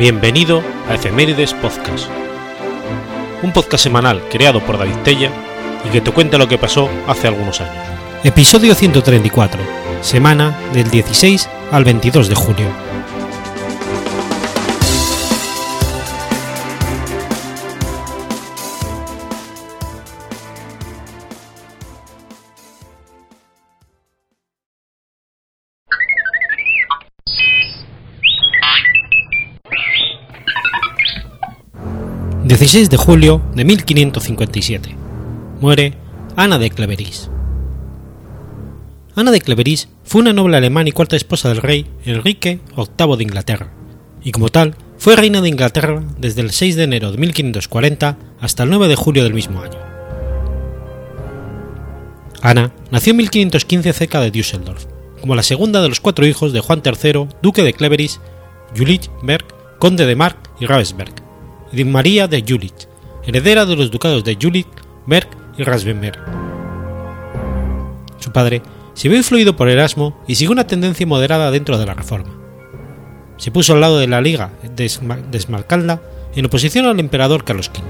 Bienvenido a Efemérides Podcast, un podcast semanal creado por David Tella y que te cuenta lo que pasó hace algunos años. Episodio 134, semana del 16 al 22 de julio. 16 de julio de 1557. Muere Ana de Cleveris. Ana de Cleveris fue una noble alemana y cuarta esposa del rey Enrique VIII de Inglaterra, y como tal fue reina de Inglaterra desde el 6 de enero de 1540 hasta el 9 de julio del mismo año. Ana nació en 1515 cerca de Düsseldorf, como la segunda de los cuatro hijos de Juan III, duque de Cleveris, Jülich-Berg, conde de Mark y Ravensberg, y de María de Jülich, heredera de los ducados de Jülich, Berg y Ravenberg. Su padre se vio influido por Erasmo y siguió una tendencia moderada dentro de la Reforma. Se puso al lado de la Liga de Esmalcalda en oposición al emperador Carlos V.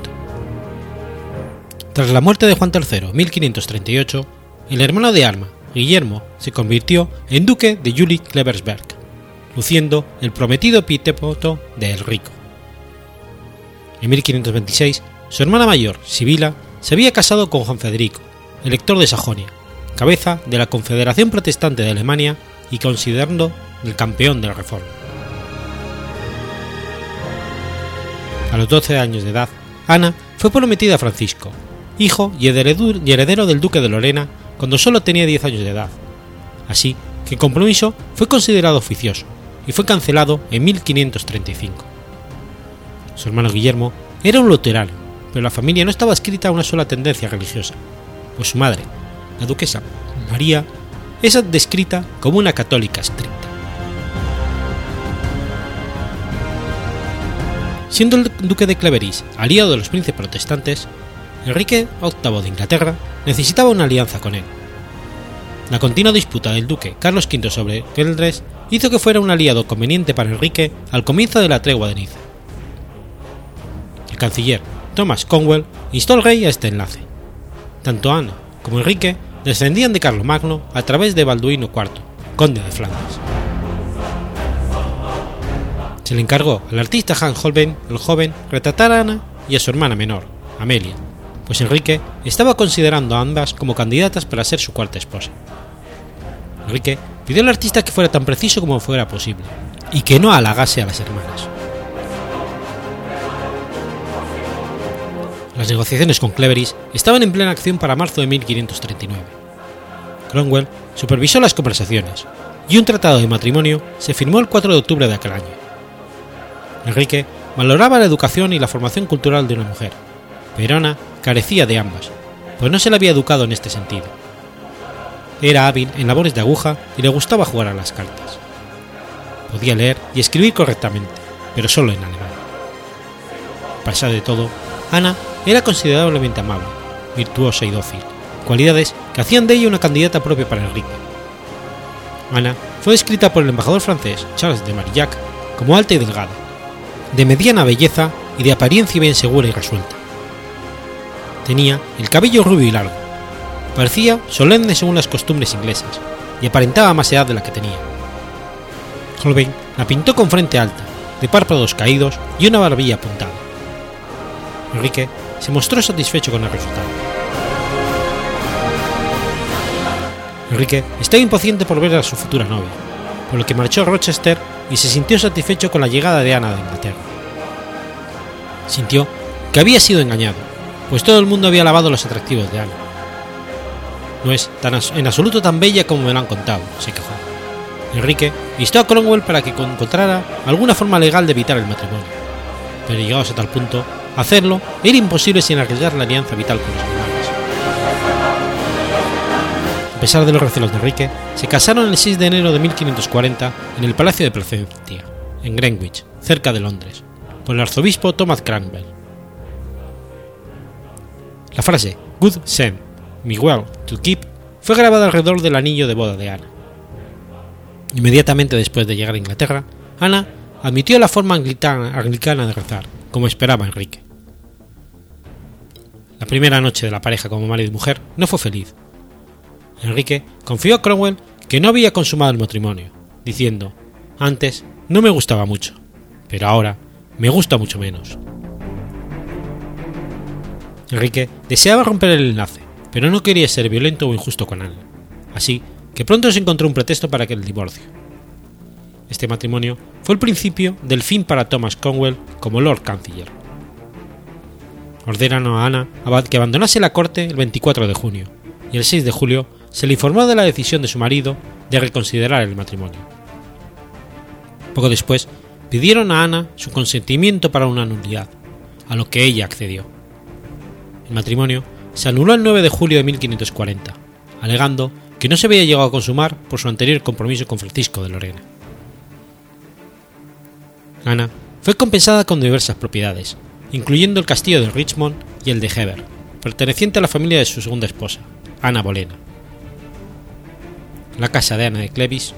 Tras la muerte de Juan III en 1538, el hermano de Alma, Guillermo, se convirtió en duque de Jülich-Klebersberg, luciendo el prometido epíteto de El Rico. En 1526, su hermana mayor, Sibila, se había casado con Juan Federico, elector de Sajonia, cabeza de la Confederación Protestante de Alemania y considerando el campeón de la Reforma. A los 12 años de edad, Ana fue prometida a Francisco, hijo y heredero del duque de Lorena cuando solo tenía 10 años de edad, así que el compromiso fue considerado oficioso y fue cancelado en 1535. Su hermano Guillermo era un luterano, pero la familia no estaba escrita a una sola tendencia religiosa, pues su madre, la duquesa María, es descrita como una católica estricta. Siendo el duque de Cleveris aliado de los príncipes protestantes, Enrique VIII de Inglaterra necesitaba una alianza con él. La continua disputa del duque Carlos V sobre Geldres hizo que fuera un aliado conveniente para Enrique al comienzo de la tregua de Niza canciller Thomas Conwell instó al rey a este enlace. Tanto Ana como Enrique descendían de Carlomagno a través de Balduino IV, conde de Flandes. Se le encargó al artista Hans Holbein, el joven, retratar a Ana y a su hermana menor, Amelia, pues Enrique estaba considerando a ambas como candidatas para ser su cuarta esposa. Enrique pidió al artista que fuera tan preciso como fuera posible, y que no halagase a las hermanas. Las negociaciones con Cleveris estaban en plena acción para marzo de 1539. Cromwell supervisó las conversaciones y un tratado de matrimonio se firmó el 4 de octubre de aquel año. Enrique valoraba la educación y la formación cultural de una mujer, pero Ana carecía de ambas, pues no se le había educado en este sentido. Era hábil en labores de aguja y le gustaba jugar a las cartas. Podía leer y escribir correctamente, pero solo en alemán. Pesar de todo, Ana era considerablemente amable, virtuosa y dócil, cualidades que hacían de ella una candidata propia para Enrique. Ana fue descrita por el embajador francés Charles de Marillac como alta y delgada, de mediana belleza y de apariencia bien segura y resuelta. Tenía el cabello rubio y largo, parecía solemne según las costumbres inglesas y aparentaba más edad de la que tenía. Holbein la pintó con frente alta, de párpados caídos y una barbilla apuntada. Enrique se mostró satisfecho con el resultado. Enrique estaba impaciente por ver a su futura novia, por lo que marchó a Rochester y se sintió satisfecho con la llegada de Ana de Inglaterra. Sintió que había sido engañado, pues todo el mundo había alabado los atractivos de Ana. No es tan en absoluto tan bella como me lo han contado, se quejó. Enrique instó a Cromwell para que encontrara alguna forma legal de evitar el matrimonio, pero llegados a tal punto, Hacerlo era imposible sin arriesgar la alianza vital con los alemanes. A pesar de los recelos de Enrique, se casaron el 6 de enero de 1540 en el Palacio de Placencia, en Greenwich, cerca de Londres, por el arzobispo Thomas Cranwell. La frase Good me well to keep fue grabada alrededor del anillo de boda de Ana. Inmediatamente después de llegar a Inglaterra, Ana admitió la forma anglicana de rezar, como esperaba Enrique. La primera noche de la pareja como marido y mujer no fue feliz. Enrique confió a Cromwell que no había consumado el matrimonio, diciendo, antes no me gustaba mucho, pero ahora me gusta mucho menos. Enrique deseaba romper el enlace, pero no quería ser violento o injusto con él, así que pronto se encontró un pretexto para que el divorcio. Este matrimonio fue el principio del fin para Thomas Cromwell como Lord Canciller. Ordenan a Ana que abandonase la corte el 24 de junio, y el 6 de julio se le informó de la decisión de su marido de reconsiderar el matrimonio. Poco después, pidieron a Ana su consentimiento para una nulidad, a lo que ella accedió. El matrimonio se anuló el 9 de julio de 1540, alegando que no se había llegado a consumar por su anterior compromiso con Francisco de Lorena. Ana fue compensada con diversas propiedades, incluyendo el castillo de Richmond y el de Heber, perteneciente a la familia de su segunda esposa, Ana Bolena. La casa de Ana de Clevis,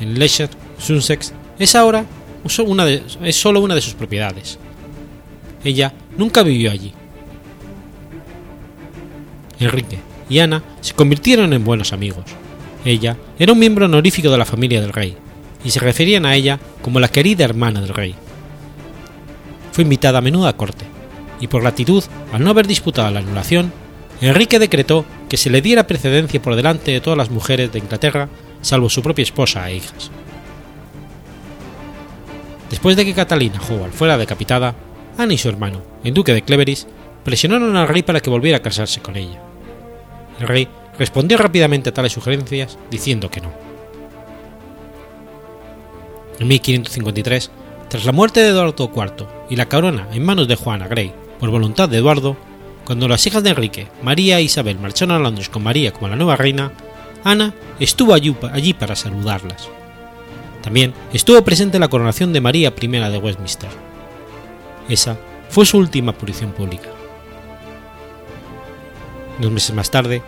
en Leicester, Sussex, es ahora solo una de sus propiedades. Ella nunca vivió allí. Enrique y Ana se convirtieron en buenos amigos. Ella era un miembro honorífico de la familia del rey, y se referían a ella como la querida hermana del rey. Fue invitada a menudo a corte, y por gratitud al no haber disputado la anulación, Enrique decretó que se le diera precedencia por delante de todas las mujeres de Inglaterra, salvo su propia esposa e hijas. Después de que Catalina Howard fuera decapitada, Ana y su hermano, el duque de Cleveris, presionaron al rey para que volviera a casarse con ella. El rey respondió rápidamente a tales sugerencias diciendo que no. En 1553, tras la muerte de Eduardo IV y la corona en manos de Juana Grey por voluntad de Eduardo, cuando las hijas de Enrique, María e Isabel marcharon a Londres con María como la nueva reina, Ana estuvo allí, para saludarlas. También estuvo presente en la coronación de María I de Westminster. Esa fue su última aparición pública. Dos meses más tarde,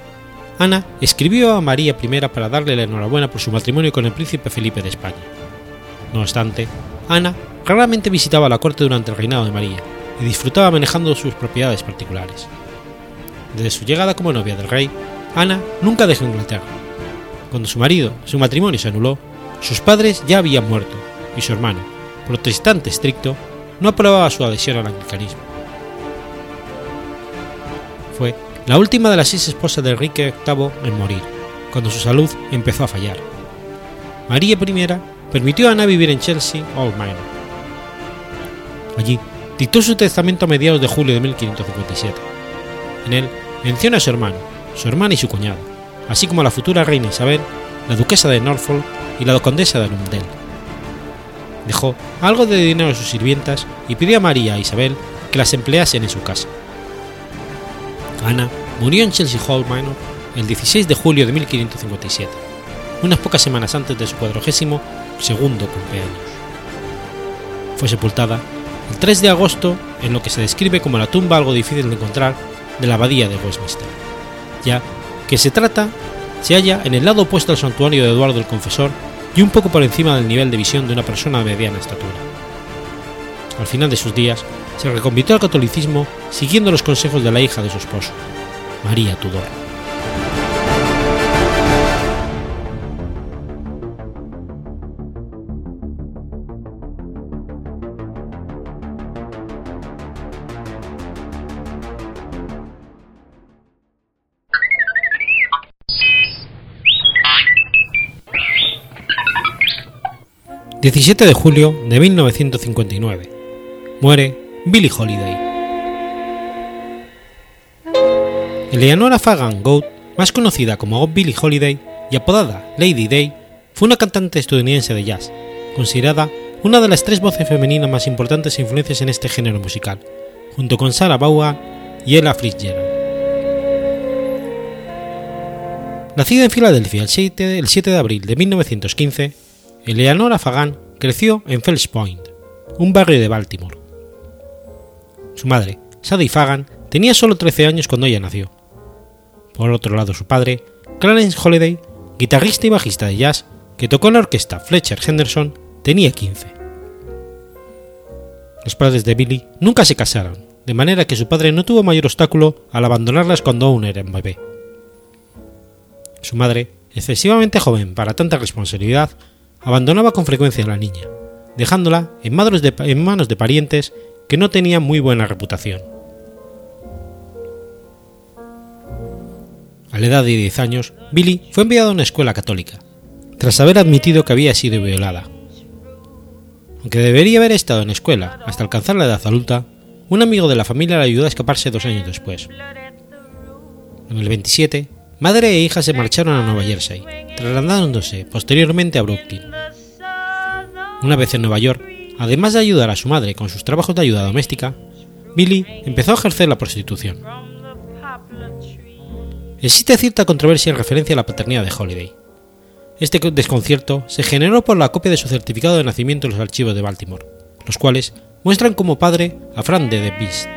Ana escribió a María I para darle la enhorabuena por su matrimonio con el príncipe Felipe de España no obstante, Ana raramente visitaba la corte durante el reinado de María y disfrutaba manejando sus propiedades particulares. Desde su llegada como novia del rey, Ana nunca dejó Inglaterra. Cuando su marido, su matrimonio se anuló, sus padres ya habían muerto y su hermano, protestante estricto, no aprobaba su adhesión al anglicanismo. Fue la última de las seis esposas de Enrique VIII en morir, cuando su salud empezó a fallar. María I permitió a Ana vivir en Chelsea Old Manor. Allí dictó su testamento a mediados de julio de 1557. En él menciona a su hermano, su hermana y su cuñado, así como a la futura reina Isabel, la duquesa de Norfolk y la condesa de Arundel. Dejó algo de dinero a sus sirvientas y pidió a María e Isabel que las empleasen en su casa. Ana murió en Chelsea Hall Manor el 16 de julio de 1557, unas pocas semanas antes de su cuadragésimo segundo cumpleaños. Fue sepultada el 3 de agosto en lo que se describe como la tumba algo difícil de encontrar de la abadía de Westminster, ya que se trata se halla en el lado opuesto al santuario de Eduardo el Confesor y un poco por encima del nivel de visión de una persona de mediana estatura. Al final de sus días, se reconvirtió al catolicismo siguiendo los consejos de la hija de su esposo, María Tudor. 17 de julio de 1959. Muere Billie Holiday. Eleanora Fagan Goat, más conocida como Billie Holiday y apodada Lady Day, fue una cantante estadounidense de jazz, considerada una de las tres voces femeninas más importantes e influencias en este género musical, junto con Sarah Vaughan y Ella Fitzgerald. Nacida en Filadelfia el 7, el 7 de abril de 1915, Eleanora Fagan creció en Fells Point, un barrio de Baltimore. Su madre, Sadie Fagan, tenía solo 13 años cuando ella nació. Por otro lado, su padre, Clarence Holiday, guitarrista y bajista de jazz, que tocó en la orquesta Fletcher Henderson, tenía 15. Los padres de Billy nunca se casaron, de manera que su padre no tuvo mayor obstáculo al abandonarlas cuando aún era un bebé. Su madre, excesivamente joven para tanta responsabilidad, abandonaba con frecuencia a la niña, dejándola en, manos de parientes que no tenían muy buena reputación. A la edad de 10 años, Billy fue enviado a una escuela católica, tras haber admitido que había sido violada. Aunque debería haber estado en escuela hasta alcanzar la edad adulta, un amigo de la familia le ayudó a escaparse dos años después. En el 27, madre e hija se marcharon a Nueva Jersey, trasladándose posteriormente a Brooklyn. Una vez en Nueva York, además de ayudar a su madre con sus trabajos de ayuda doméstica, Billy empezó a ejercer la prostitución. Existe cierta controversia en referencia a la paternidad de Holiday. Este desconcierto se generó por la copia de su certificado de nacimiento en los archivos de Baltimore, los cuales muestran como padre a Fran de The Beast.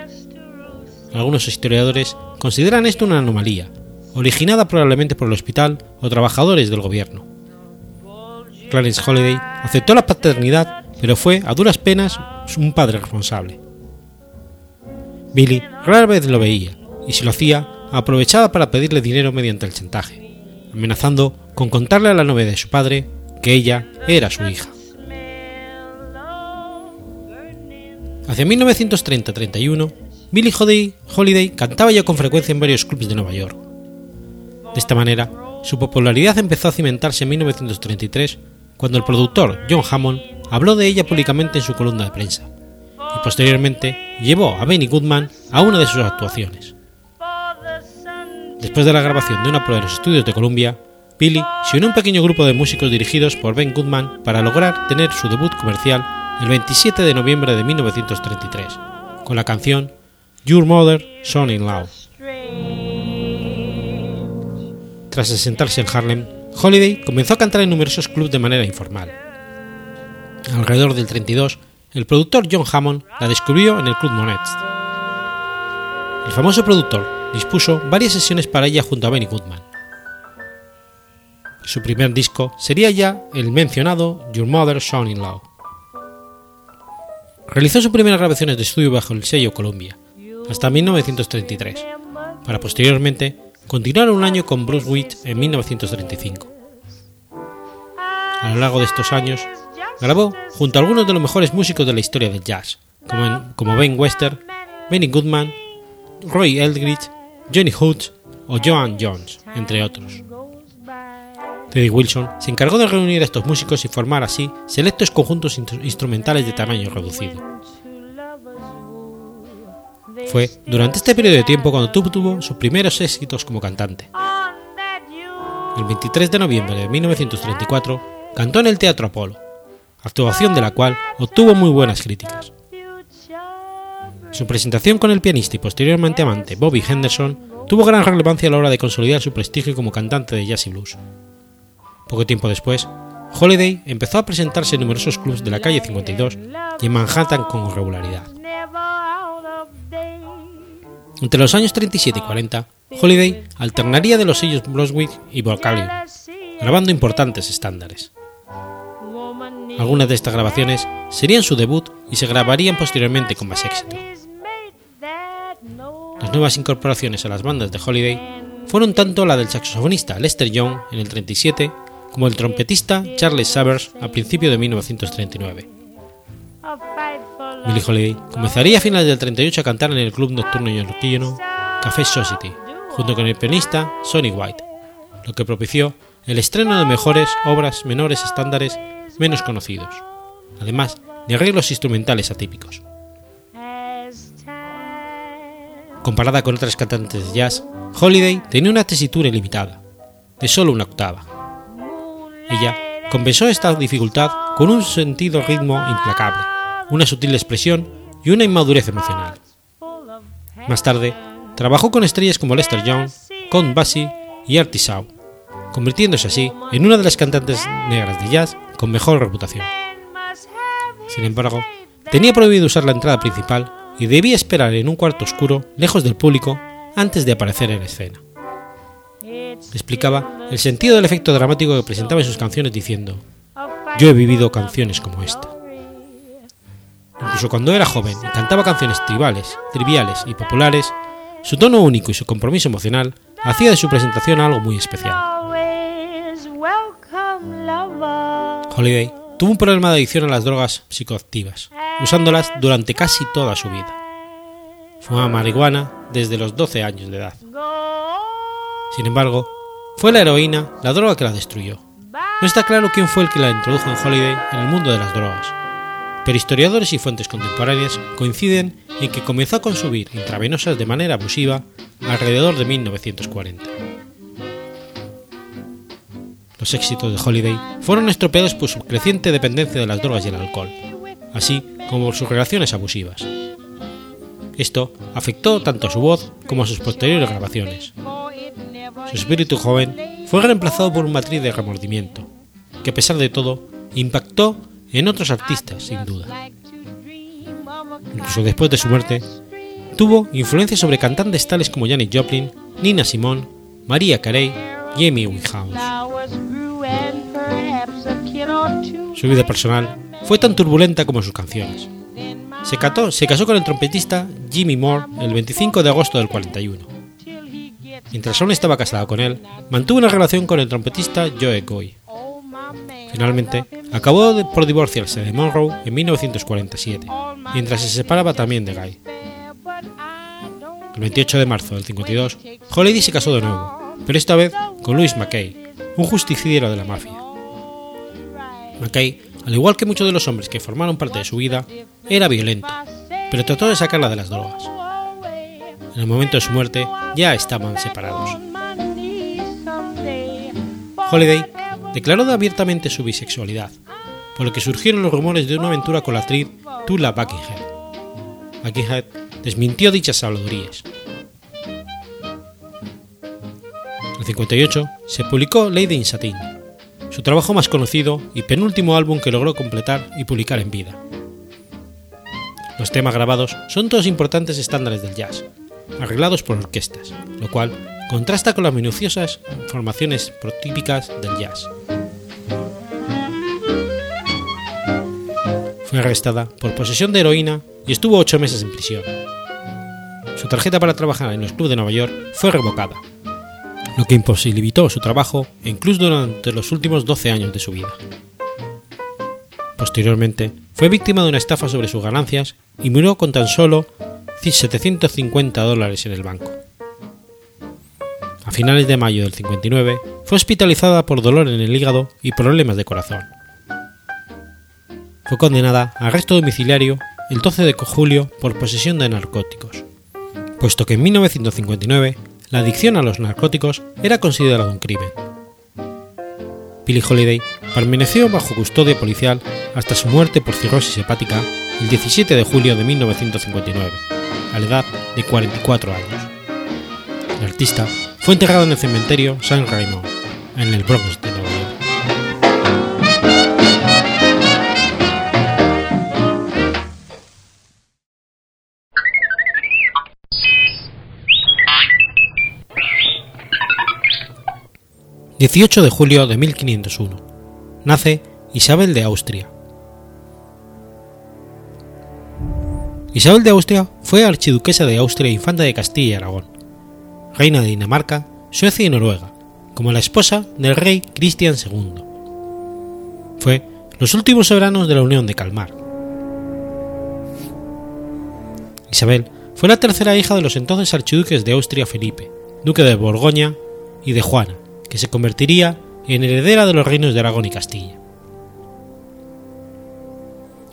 Algunos historiadores consideran esto una anomalía, originada probablemente por el hospital o trabajadores del gobierno. Clarence Holiday aceptó la paternidad, pero fue a duras penas un padre responsable. Billy rara vez lo veía, y si lo hacía, aprovechaba para pedirle dinero mediante el chantaje, amenazando con contarle a la novia de su padre que ella era su hija. Hacia 1930-31, Billie Holiday cantaba ya con frecuencia en varios clubs de Nueva York. De esta manera, su popularidad empezó a cimentarse en 1933 cuando el productor John Hammond habló de ella públicamente en su columna de prensa, y posteriormente llevó a Benny Goodman a una de sus actuaciones. Después de la grabación de una prueba en los estudios de Columbia, Billy se unió a un pequeño grupo de músicos dirigidos por Ben Goodman para lograr tener su debut comercial el 27 de noviembre de 1933, con la canción Your Mother Son in Law. Tras asentarse en Harlem, Holiday comenzó a cantar en numerosos clubes de manera informal. Alrededor del 32, el productor John Hammond la descubrió en el Club Monets. El famoso productor dispuso varias sesiones para ella junto a Benny Goodman. Su primer disco sería ya el mencionado Your Mother Son in Law. Realizó sus primeras grabaciones de estudio bajo el sello Columbia, hasta 1933, para posteriormente continuar un año con Bruce Witt en 1935. A lo largo de estos años, grabó junto a algunos de los mejores músicos de la historia del jazz, como, Ben Wester, Benny Goodman, Roy Eldridge Johnny Hoods o Joan Jones, entre otros. Teddy Wilson se encargó de reunir a estos músicos y formar así selectos conjuntos instrumentales de tamaño reducido. Fue durante este periodo de tiempo cuando tuvo sus primeros éxitos como cantante. El 23 de noviembre de 1934 cantó en el Teatro Apolo, actuación de la cual obtuvo muy buenas críticas. Su presentación con el pianista y posteriormente amante Bobby Henderson tuvo gran relevancia a la hora de consolidar su prestigio como cantante de jazz y blues. Poco tiempo después, Holiday empezó a presentarse en numerosos clubs de la calle 52 y en Manhattan con regularidad. Entre los años 37 y 40, Holiday alternaría de los sellos Brunswick y Vocalion, grabando importantes estándares. Algunas de estas grabaciones serían su debut y se grabarían posteriormente con más éxito. Las nuevas incorporaciones a las bandas de Holiday fueron tanto la del saxofonista Lester Young en el 37 como el trompetista Charles Savers a principios de 1939. Billie Holiday comenzaría a finales del 38 a cantar en el club nocturno neoyorquino Café Society, junto con el pianista Sonny White, lo que propició el estreno de mejores obras menores estándares menos conocidos, además de arreglos instrumentales atípicos. Comparada con otras cantantes de jazz, Holiday tenía una tesitura ilimitada, de solo una octava. Ella compensó esta dificultad con un sentido ritmo implacable, una sutil expresión y una inmadurez emocional. Más tarde, trabajó con estrellas como Lester Young, Count Basie y Artie Shaw, convirtiéndose así en una de las cantantes negras de jazz con mejor reputación. Sin embargo, tenía prohibido usar la entrada principal y debía esperar en un cuarto oscuro, lejos del público, antes de aparecer en escena. Explicaba el sentido del efecto dramático que presentaba en sus canciones diciendo, yo he vivido canciones como esta. Incluso cuando era joven y cantaba canciones tribales, triviales y populares, su tono único y su compromiso emocional hacía de su presentación algo muy especial. Holiday tuvo un problema de adicción a las drogas psicoactivas, usándolas durante casi toda su vida. Fumaba marihuana desde los 12 años de edad. Sin embargo, fue la heroína la droga que la destruyó. No está claro quién fue el que la introdujo en Holiday en el mundo de las drogas, pero historiadores y fuentes contemporáneas coinciden en que comenzó a consumir intravenosas de manera abusiva alrededor de 1940. Los éxitos de Holiday fueron estropeados por su creciente dependencia de las drogas y el alcohol, así como por sus relaciones abusivas. Esto afectó tanto a su voz como a sus posteriores grabaciones. Su espíritu joven fue reemplazado por un matriz de remordimiento, que a pesar de todo impactó en otros artistas sin duda. Incluso después de su muerte, tuvo influencia sobre cantantes tales como Janis Joplin, Nina Simone, Maria Carey y Amy Winehouse. Su vida personal fue tan turbulenta como sus canciones. Se, se casó con el trompetista Jimmy Moore el 25 de agosto del 41. Mientras aún estaba casada con él, mantuvo una relación con el trompetista Joe Goy. Finalmente, acabó por divorciarse de Monroe en 1947, mientras se separaba también de Guy. El 28 de marzo del 52, Holiday se casó de nuevo, pero esta vez con Louis McKay, un justiciero de la mafia. McKay, al igual que muchos de los hombres que formaron parte de su vida, era violento, pero trató de sacarla de las drogas. En el momento de su muerte ya estaban separados. Holiday declaró abiertamente su bisexualidad, por lo que surgieron los rumores de una aventura con la actriz Tula Buckingham. Buckingham desmintió dichas habladurías. En el 58 se publicó Lady in Satin, su trabajo más conocido y penúltimo álbum que logró completar y publicar en vida. Los temas grabados son todos importantes estándares del jazz, arreglados por orquestas, lo cual contrasta con las minuciosas formaciones protípicas del jazz. Fue arrestada por posesión de heroína y estuvo ocho meses en prisión. Su tarjeta para trabajar en los clubes de Nueva York fue revocada, lo que imposibilitó su trabajo incluso durante los últimos 12 años de su vida. Posteriormente, fue víctima de una estafa sobre sus ganancias y murió con tan solo 750 dólares en el banco. Finales de mayo del 59 fue hospitalizada por dolor en el hígado y problemas de corazón. Fue condenada a arresto domiciliario el 12 de julio por posesión de narcóticos, puesto que en 1959 la adicción a los narcóticos era considerada un crimen. Billie Holiday permaneció bajo custodia policial hasta su muerte por cirrosis hepática el 17 de julio de 1959, a la edad de 44 años. El artista fue enterrado en el cementerio San Raymond, en el Bronx de Nueva York. 18 de julio de 1501. Nace Isabel de Austria. Isabel de Austria fue archiduquesa de Austria e infanta de Castilla y Aragón, reina de Dinamarca, Suecia y Noruega, como la esposa del rey Cristian II. Fue los últimos soberanos de la Unión de Calmar. Isabel fue la tercera hija de los entonces archiduques de Austria Felipe, duque de Borgoña y de Juana, que se convertiría en heredera de los reinos de Aragón y Castilla.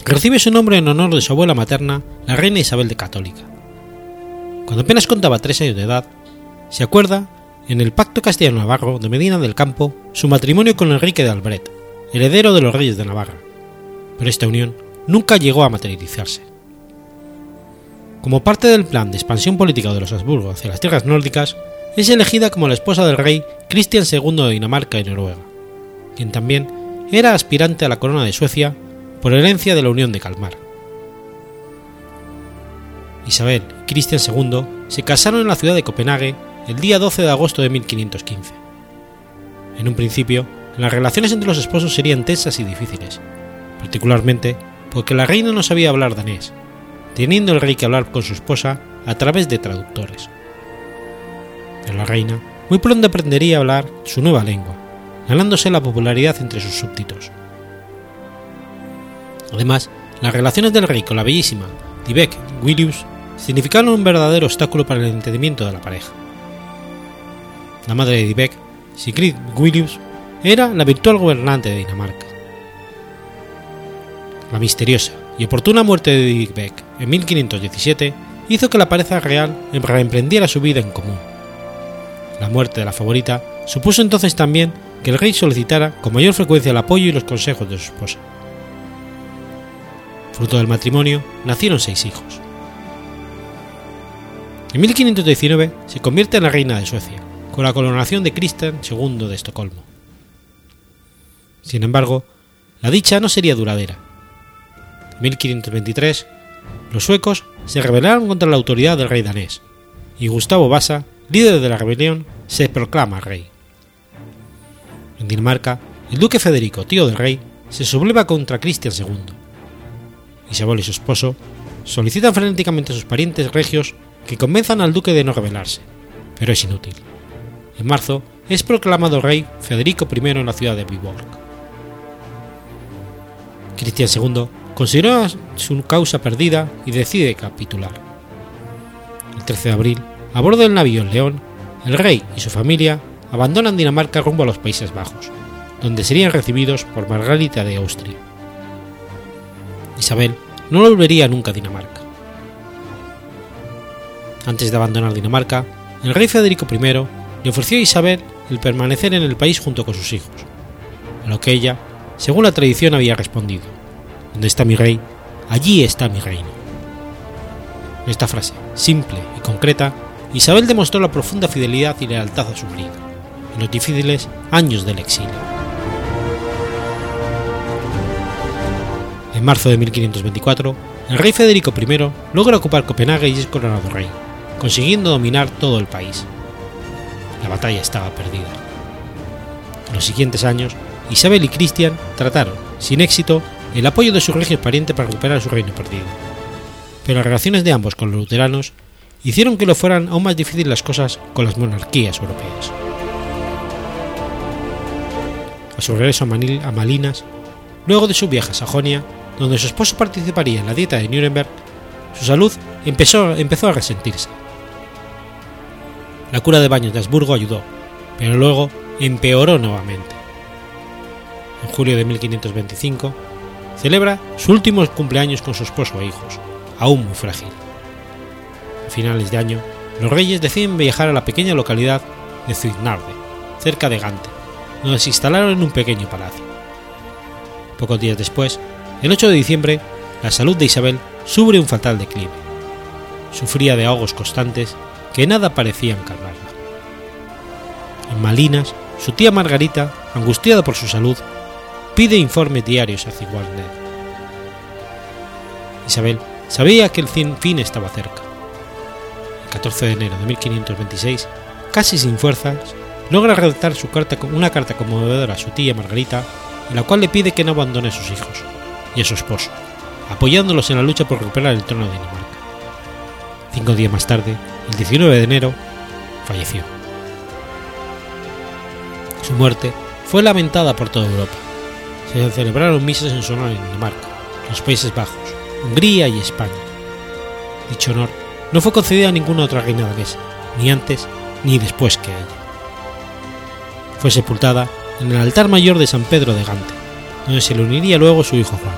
Recibe su nombre en honor de su abuela materna, la reina Isabel de Católica. Cuando apenas contaba tres años de edad, se acuerda, en el Pacto Castellano-Navarro de Medina del Campo, su matrimonio con Enrique de Albret, heredero de los reyes de Navarra, pero esta unión nunca llegó a materializarse. Como parte del plan de expansión política de los Habsburgo hacia las tierras nórdicas, es elegida como la esposa del rey Cristian II de Dinamarca y Noruega, quien también era aspirante a la corona de Suecia por herencia de la Unión de Calmar. Isabel y Cristian II se casaron en la ciudad de Copenhague el día 12 de agosto de 1515. En un principio, las relaciones entre los esposos serían tensas y difíciles, particularmente porque la reina no sabía hablar danés, teniendo el rey que hablar con su esposa a través de traductores. Pero la reina muy pronto aprendería a hablar su nueva lengua, ganándose la popularidad entre sus súbditos. Además, las relaciones del rey con la bellísima Dyvek Williams significaron un verdadero obstáculo para el entendimiento de la pareja. La madre de Dyvek, Sigrid Williams, era la virtual gobernante de Dinamarca. La misteriosa y oportuna muerte de Dyvek en 1517 hizo que la pareja real reemprendiera su vida en común. La muerte de la favorita supuso entonces también que el rey solicitara con mayor frecuencia el apoyo y los consejos de su esposa. Fruto del matrimonio nacieron seis hijos. En 1519 se convierte en la reina de Suecia, con la coronación de Cristian II de Estocolmo. Sin embargo, la dicha no sería duradera. En 1523, los suecos se rebelaron contra la autoridad del rey danés, y Gustavo Vasa, líder de la rebelión, se proclama rey. En Dinamarca, el duque Federico, tío del rey, se subleva contra Cristian II. Isabel y su esposo solicitan frenéticamente a sus parientes regios que convenzan al duque de no rebelarse, pero es inútil. En marzo es proclamado rey Federico I en la ciudad de Viborg. Cristian II consideró su causa perdida y decide capitular. El 13 de abril, a bordo del navío León, el rey y su familia abandonan Dinamarca rumbo a los Países Bajos, donde serían recibidos por Margarita de Austria. Isabel no volvería nunca a Dinamarca. Antes de abandonar Dinamarca, el rey Federico I le ofreció a Isabel el permanecer en el país junto con sus hijos, a lo que ella, según la tradición, había respondido, Donde está mi rey, allí está mi reino. En esta frase, simple y concreta, Isabel demostró la profunda fidelidad y lealtad a su marido, en los difíciles años del exilio. En marzo de 1524, el rey Federico I logra ocupar Copenhague y es coronado rey, consiguiendo dominar todo el país. La batalla estaba perdida. En los siguientes años, Isabel y Cristian trataron, sin éxito, el apoyo de su regio pariente para recuperar su reino perdido. Pero las relaciones de ambos con los luteranos hicieron que lo fueran aún más difíciles las cosas con las monarquías europeas. A su regreso a Malinas, luego de su viaje a Sajonia, donde su esposo participaría en la dieta de Nuremberg, su salud empezó, empezó a resentirse. La cura de baños de Habsburgo ayudó, pero luego empeoró nuevamente. En julio de 1525, celebra su último cumpleaños con su esposo e hijos, aún muy frágil. A finales de año, los reyes deciden viajar a la pequeña localidad de Zuidnarde, cerca de Gante, donde se instalaron en un pequeño palacio. Pocos días después, el 8 de diciembre, la salud de Isabel sufre un fatal declive. Sufría de ahogos constantes que nada parecían calmarla. En Malinas, su tía Margarita, angustiada por su salud, pide informes diarios a Cigualnet. Isabel sabía que el fin estaba cerca. El 14 de enero de 1526, casi sin fuerzas, logra redactar su carta, una carta conmovedora a su tía Margarita, en la cual le pide que no abandone a sus hijos y a su esposo, apoyándolos en la lucha por recuperar el trono de Dinamarca. Cinco días más tarde, el 19 de enero, falleció. Su muerte fue lamentada por toda Europa. Se celebraron misas en su honor en Dinamarca, los Países Bajos, Hungría y España. Dicho honor no fue concedido a ninguna otra reina danesa, ni antes ni después que ella. Fue sepultada en el altar mayor de San Pedro de Gante, donde se le uniría luego su hijo Juan.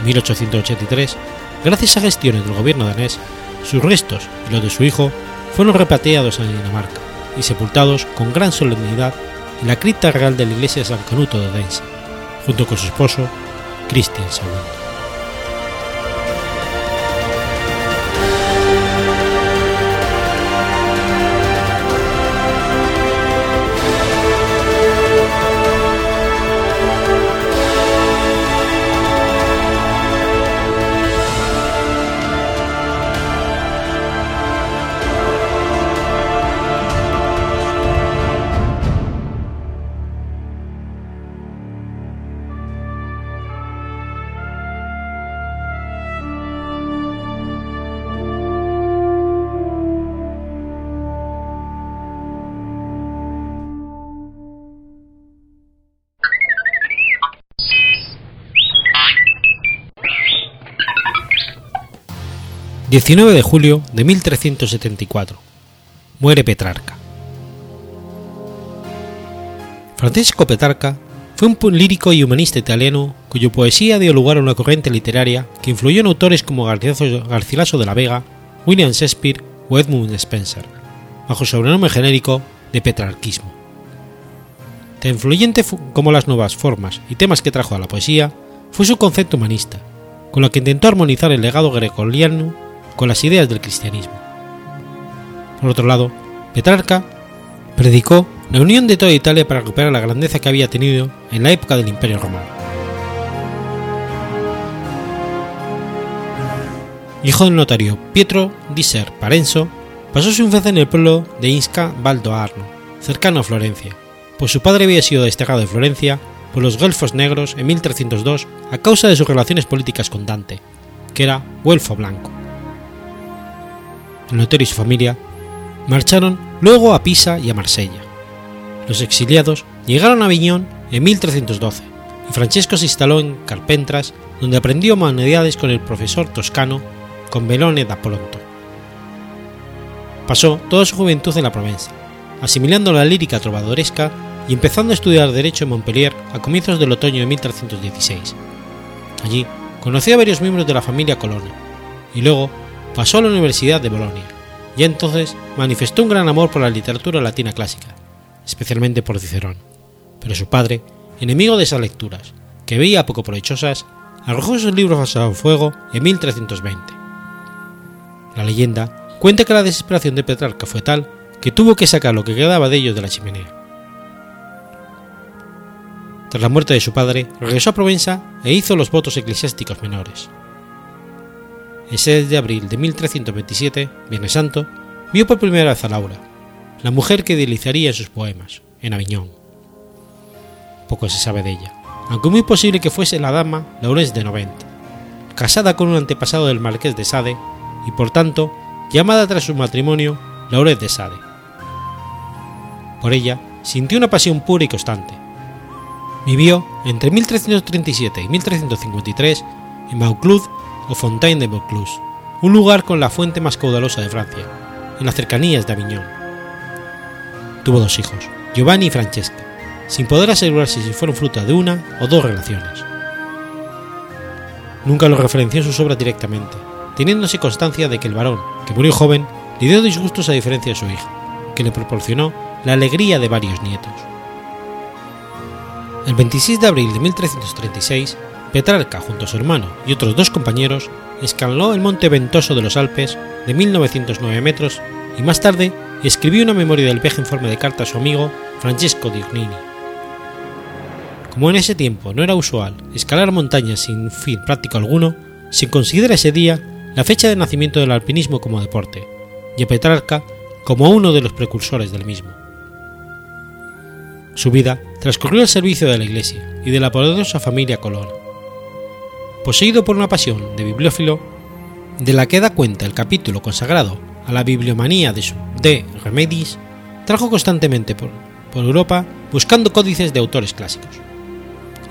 En 1883, gracias a gestiones del gobierno danés, sus restos y los de su hijo fueron repatriados a Dinamarca y sepultados con gran solemnidad en la cripta real de la iglesia de San Canuto de Odense, junto con su esposo, Cristian II. 19 de julio de 1374. Muere Petrarca. Francesco Petrarca fue un lírico y humanista italiano cuya poesía dio lugar a una corriente literaria que influyó en autores como Garcilaso de la Vega, William Shakespeare o Edmund Spencer, bajo sobrenombre genérico de petrarquismo. Tan influyente como las nuevas formas y temas que trajo a la poesía fue su concepto humanista, con lo que intentó armonizar el legado grecoliano con las ideas del cristianismo. Por otro lado, Petrarca predicó la unión de toda Italia para recuperar la grandeza que había tenido en la época del Imperio Romano. Hijo del notario Pietro di Ser Parenzo, pasó su infancia en el pueblo de Insca Valdo Arno, cercano a Florencia, pues su padre había sido destacado de Florencia por los Guelfos Negros en 1302 a causa de sus relaciones políticas con Dante, que era Güelfo Blanco. El notario y su familia marcharon luego a Pisa y a Marsella. Los exiliados llegaron a Aviñón en 1312 y Francesco se instaló en Carpentras, donde aprendió manualidades con el profesor toscano Convelone da Polonto. Pasó toda su juventud en la Provenza, asimilando la lírica trovadoresca y empezando a estudiar Derecho en Montpellier a comienzos del otoño de 1316. Allí conoció a varios miembros de la familia Colonna y luego pasó a la Universidad de Bolonia, y entonces manifestó un gran amor por la literatura latina clásica, especialmente por Cicerón, pero su padre, enemigo de esas lecturas, que veía poco provechosas, arrojó sus libros al fuego en 1320. La leyenda cuenta que la desesperación de Petrarca fue tal que tuvo que sacar lo que quedaba de ellos de la chimenea. Tras la muerte de su padre, regresó a Provenza e hizo los votos eclesiásticos menores. El 6 de abril de 1327, Viernes Santo, vio por primera vez a Laura, la mujer que idealizaría en sus poemas, en Aviñón. Poco se sabe de ella, aunque muy posible que fuese la dama Laurence de Novent, casada con un antepasado del marqués de Sade y por tanto llamada tras su matrimonio Laurence de Sade. Por ella sintió una pasión pura y constante. Vivió entre 1337 y 1353 en Vaucluse o Fontaine de Vaucluse, un lugar con la fuente más caudalosa de Francia, en las cercanías de Aviñón. Tuvo dos hijos, Giovanni y Francesca, sin poder asegurarse si fueron fruto de una o dos relaciones. Nunca lo referenció en sus obras directamente, teniéndose constancia de que el varón, que murió joven, le dio disgustos a diferencia de su hija, que le proporcionó la alegría de varios nietos. El 26 de abril de 1336, Petrarca, junto a su hermano y otros dos compañeros, escaló el monte ventoso de los Alpes de 1909 metros y más tarde escribió una memoria del viaje en forma de carta a su amigo Francesco Dignini. Como en ese tiempo no era usual escalar montañas sin fin práctico alguno, se considera ese día la fecha de nacimiento del alpinismo como deporte, y a Petrarca como uno de los precursores del mismo. Su vida transcurrió al servicio de la Iglesia y de la poderosa familia Colonna. Poseído por una pasión de bibliófilo, de la que da cuenta el capítulo consagrado a la bibliomanía de, su, de Remedis, trajo constantemente por, Europa buscando códices de autores clásicos,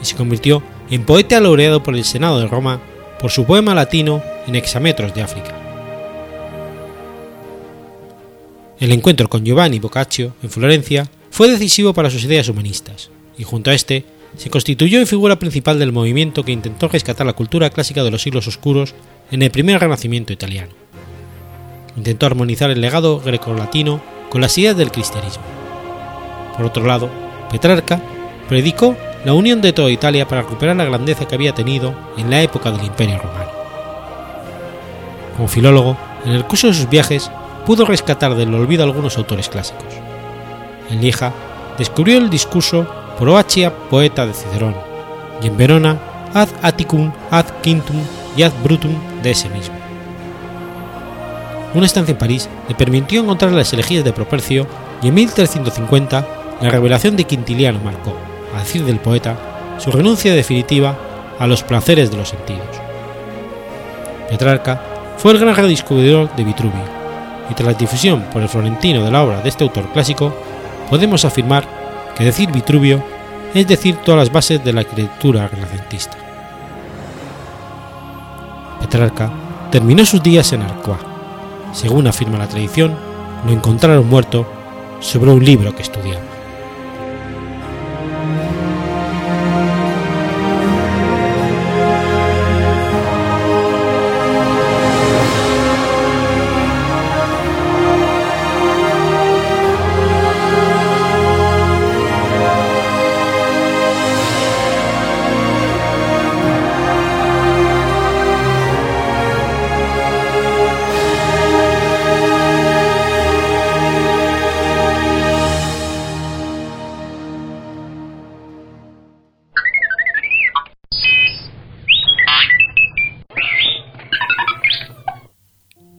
y se convirtió en poeta laureado por el Senado de Roma por su poema latino en hexametros de África. El encuentro con Giovanni Boccaccio en Florencia fue decisivo para sus ideas humanistas, y junto a este se constituyó en figura principal del movimiento que intentó rescatar la cultura clásica de los siglos oscuros en el primer renacimiento italiano. Intentó armonizar el legado grecolatino con las ideas del cristianismo. Por otro lado, Petrarca predicó la unión de toda Italia para recuperar la grandeza que había tenido en la época del Imperio Romano. Como filólogo, en el curso de sus viajes pudo rescatar del olvido algunos autores clásicos. En Lieja descubrió el discurso Poeta de Cicerón, y en Verona ad Atticum, ad Quintum y ad Brutum de ese mismo. Una estancia en París le permitió encontrar las elegías de Propercio y en 1350 la revelación de Quintiliano marcó, a decir del poeta, su renuncia definitiva a los placeres de los sentidos. Petrarca fue el gran redescubridor de Vitruvio, y tras la difusión por el florentino de la obra de este autor clásico, podemos afirmar decir Vitruvio es decir todas las bases de la arquitectura renacentista. Petrarca terminó sus días en Arcoa. Según afirma la tradición, lo encontraron muerto sobre un libro que estudiaba.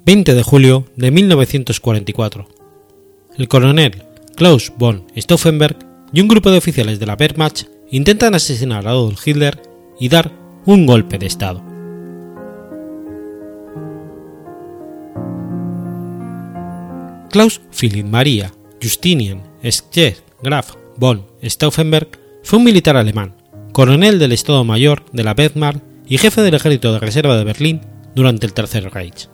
20 de julio de 1944. El coronel Klaus von Stauffenberg y un grupo de oficiales de la Wehrmacht intentan asesinar a Adolf Hitler y dar un golpe de Estado. Klaus Philipp Maria Justinian Scheer Graf von Stauffenberg fue un militar alemán, coronel del Estado Mayor de la Wehrmacht y jefe del ejército de reserva de Berlín durante el Tercer Reich.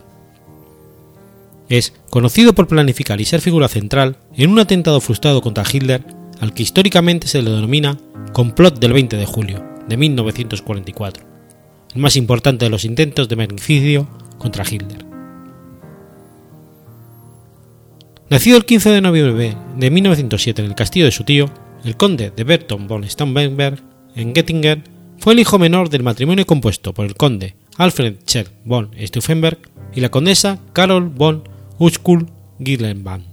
Es conocido por planificar y ser figura central en un atentado frustrado contra Hitler al que históricamente se le denomina Complot del 20 de julio de 1944, el más importante de los intentos de magnicidio contra Hitler. Nacido el 15 de noviembre de 1907 en el castillo de su tío, el conde de Berton von Stauffenberg, en Göttingen, fue el hijo menor del matrimonio compuesto por el conde Alfred Scher von Stauffenberg y la condesa Carol von Uskul Gillenband.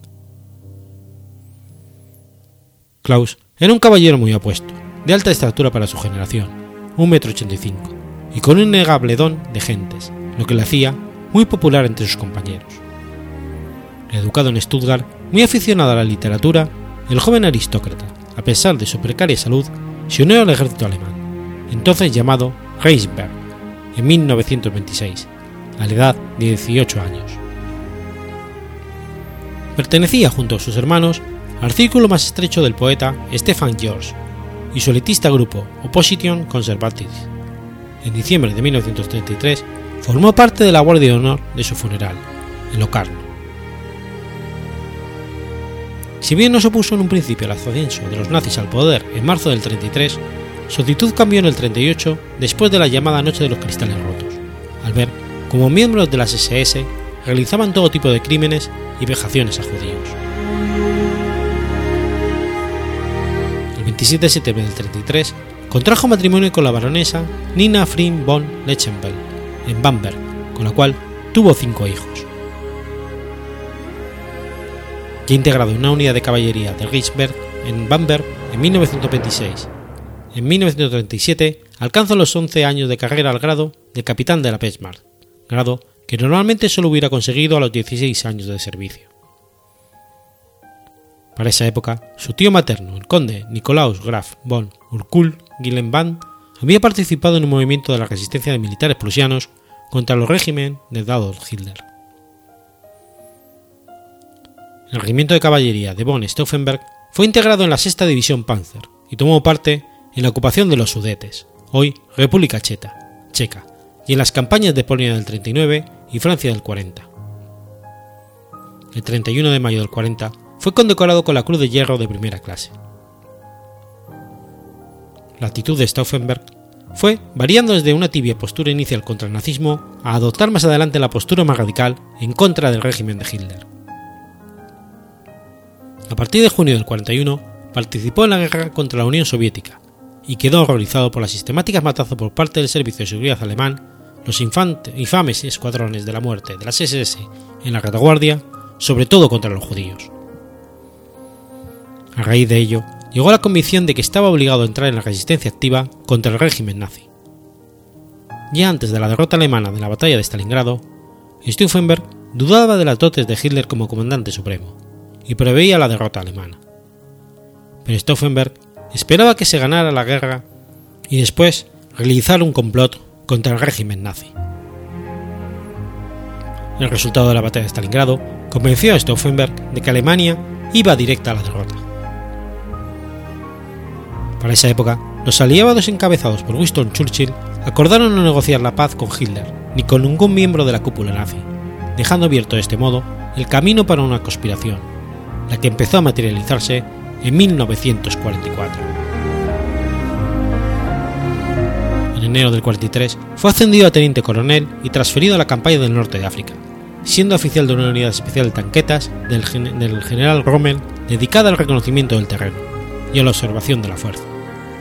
Klaus era un caballero muy apuesto, de alta estatura para su generación, 1,85 m, y con un innegable don de gentes, lo que le hacía muy popular entre sus compañeros. Educado en Stuttgart, muy aficionado a la literatura, el joven aristócrata, a pesar de su precaria salud, se unió al ejército alemán, entonces llamado Reichsberg, en 1926, a la edad de 18 años. Pertenecía junto a sus hermanos al círculo más estrecho del poeta Stefan George y su elitista grupo Opposition Conservative. En diciembre de 1933 formó parte de la Guardia de Honor de su funeral, en Locarno. Si bien no se opuso en un principio al ascenso de los nazis al poder en marzo del 33, su actitud cambió en el 38 después de la llamada Noche de los Cristales Rotos, al ver como miembros de las SS realizaban todo tipo de crímenes y vejaciones a judíos. El 27 de septiembre del 33 contrajo matrimonio con la baronesa Nina Frim von Lechenfeld en Bamberg, con la cual tuvo cinco hijos. Ya integrado en una unidad de caballería de Reichsberg en Bamberg en 1926. En 1937 alcanzó los 11 años de carrera al grado de capitán de la Wehrmacht, grado que normalmente solo hubiera conseguido a los 16 años de servicio. Para esa época, su tío materno, el conde Nikolaus Graf von Urkul Gillenband, había participado en un movimiento de la resistencia de militares prusianos contra los regímenes de Adolf Hitler. El regimiento de caballería de von Stauffenberg fue integrado en la sexta división Panzer y tomó parte en la ocupación de los Sudetes, hoy República Checa, Checa, y en las campañas de Polonia del 39 y Francia del 40. El 31 de mayo del 40 fue condecorado con la Cruz de Hierro de primera clase. La actitud de Stauffenberg fue variando desde una tibia postura inicial contra el nazismo a adoptar más adelante la postura más radical en contra del régimen de Hitler. A partir de junio del 41 participó en la guerra contra la Unión Soviética y quedó horrorizado por las sistemáticas matazos por parte del Servicio de Seguridad alemán los infames escuadrones de la muerte de las SS en la retaguardia, sobre todo contra los judíos. A raíz de ello, llegó a la convicción de que estaba obligado a entrar en la resistencia activa contra el régimen nazi. Ya antes de la derrota alemana de la batalla de Stalingrado, Stauffenberg dudaba de las dotes de Hitler como comandante supremo y preveía la derrota alemana. Pero Stauffenberg esperaba que se ganara la guerra y después realizar un complot contra el régimen nazi. El resultado de la batalla de Stalingrado convenció a Stauffenberg de que Alemania iba directa a la derrota. Para esa época, los aliados encabezados por Winston Churchill acordaron no negociar la paz con Hitler ni con ningún miembro de la cúpula nazi, dejando abierto de este modo el camino para una conspiración, la que empezó a materializarse en 1944. Enero del 43 fue ascendido a teniente coronel y transferido a la campaña del norte de África, siendo oficial de una unidad especial de tanquetas del, del general Rommel dedicada al reconocimiento del terreno y a la observación de la fuerza,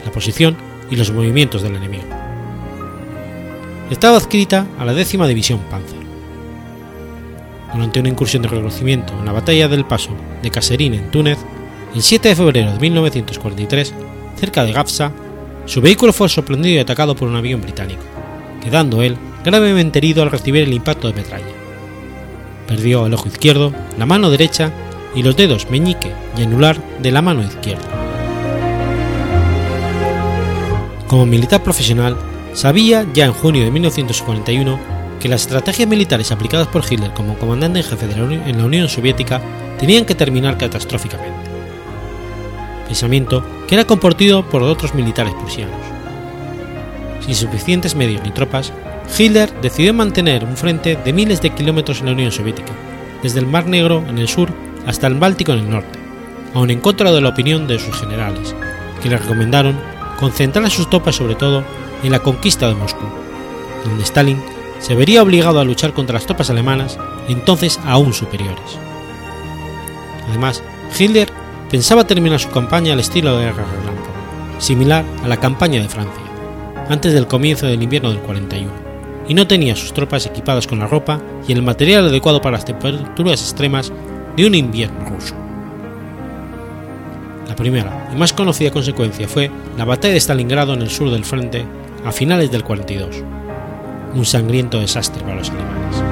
la posición y los movimientos del enemigo. Estaba adscrita a la décima división Panzer. Durante una incursión de reconocimiento en la batalla del Paso de Caserín en Túnez, el 7 de febrero de 1943, cerca de Gafsa, su vehículo fue sorprendido y atacado por un avión británico, quedando él gravemente herido al recibir el impacto de metralla. Perdió el ojo izquierdo, la mano derecha y los dedos meñique y anular de la mano izquierda. Como militar profesional, sabía ya en junio de 1941 que las estrategias militares aplicadas por Hitler como comandante en jefe de en la Unión Soviética tenían que terminar catastróficamente. Pensamiento que era compartido por otros militares prusianos. Sin suficientes medios ni tropas, Hitler decidió mantener un frente de miles de kilómetros en la Unión Soviética, desde el Mar Negro en el sur hasta el Báltico en el norte, aun en contra de la opinión de sus generales, que le recomendaron concentrar sus tropas sobre todo en la conquista de Moscú, donde Stalin se vería obligado a luchar contra las tropas alemanas, entonces aún superiores. Además, Hitler pensaba terminar su campaña al estilo de guerra relámpago, similar a la campaña de Francia, antes del comienzo del invierno del 41, y no tenía sus tropas equipadas con la ropa y el material adecuado para las temperaturas extremas de un invierno ruso. La primera y más conocida consecuencia fue la batalla de Stalingrado en el sur del frente a finales del 42, un sangriento desastre para los alemanes.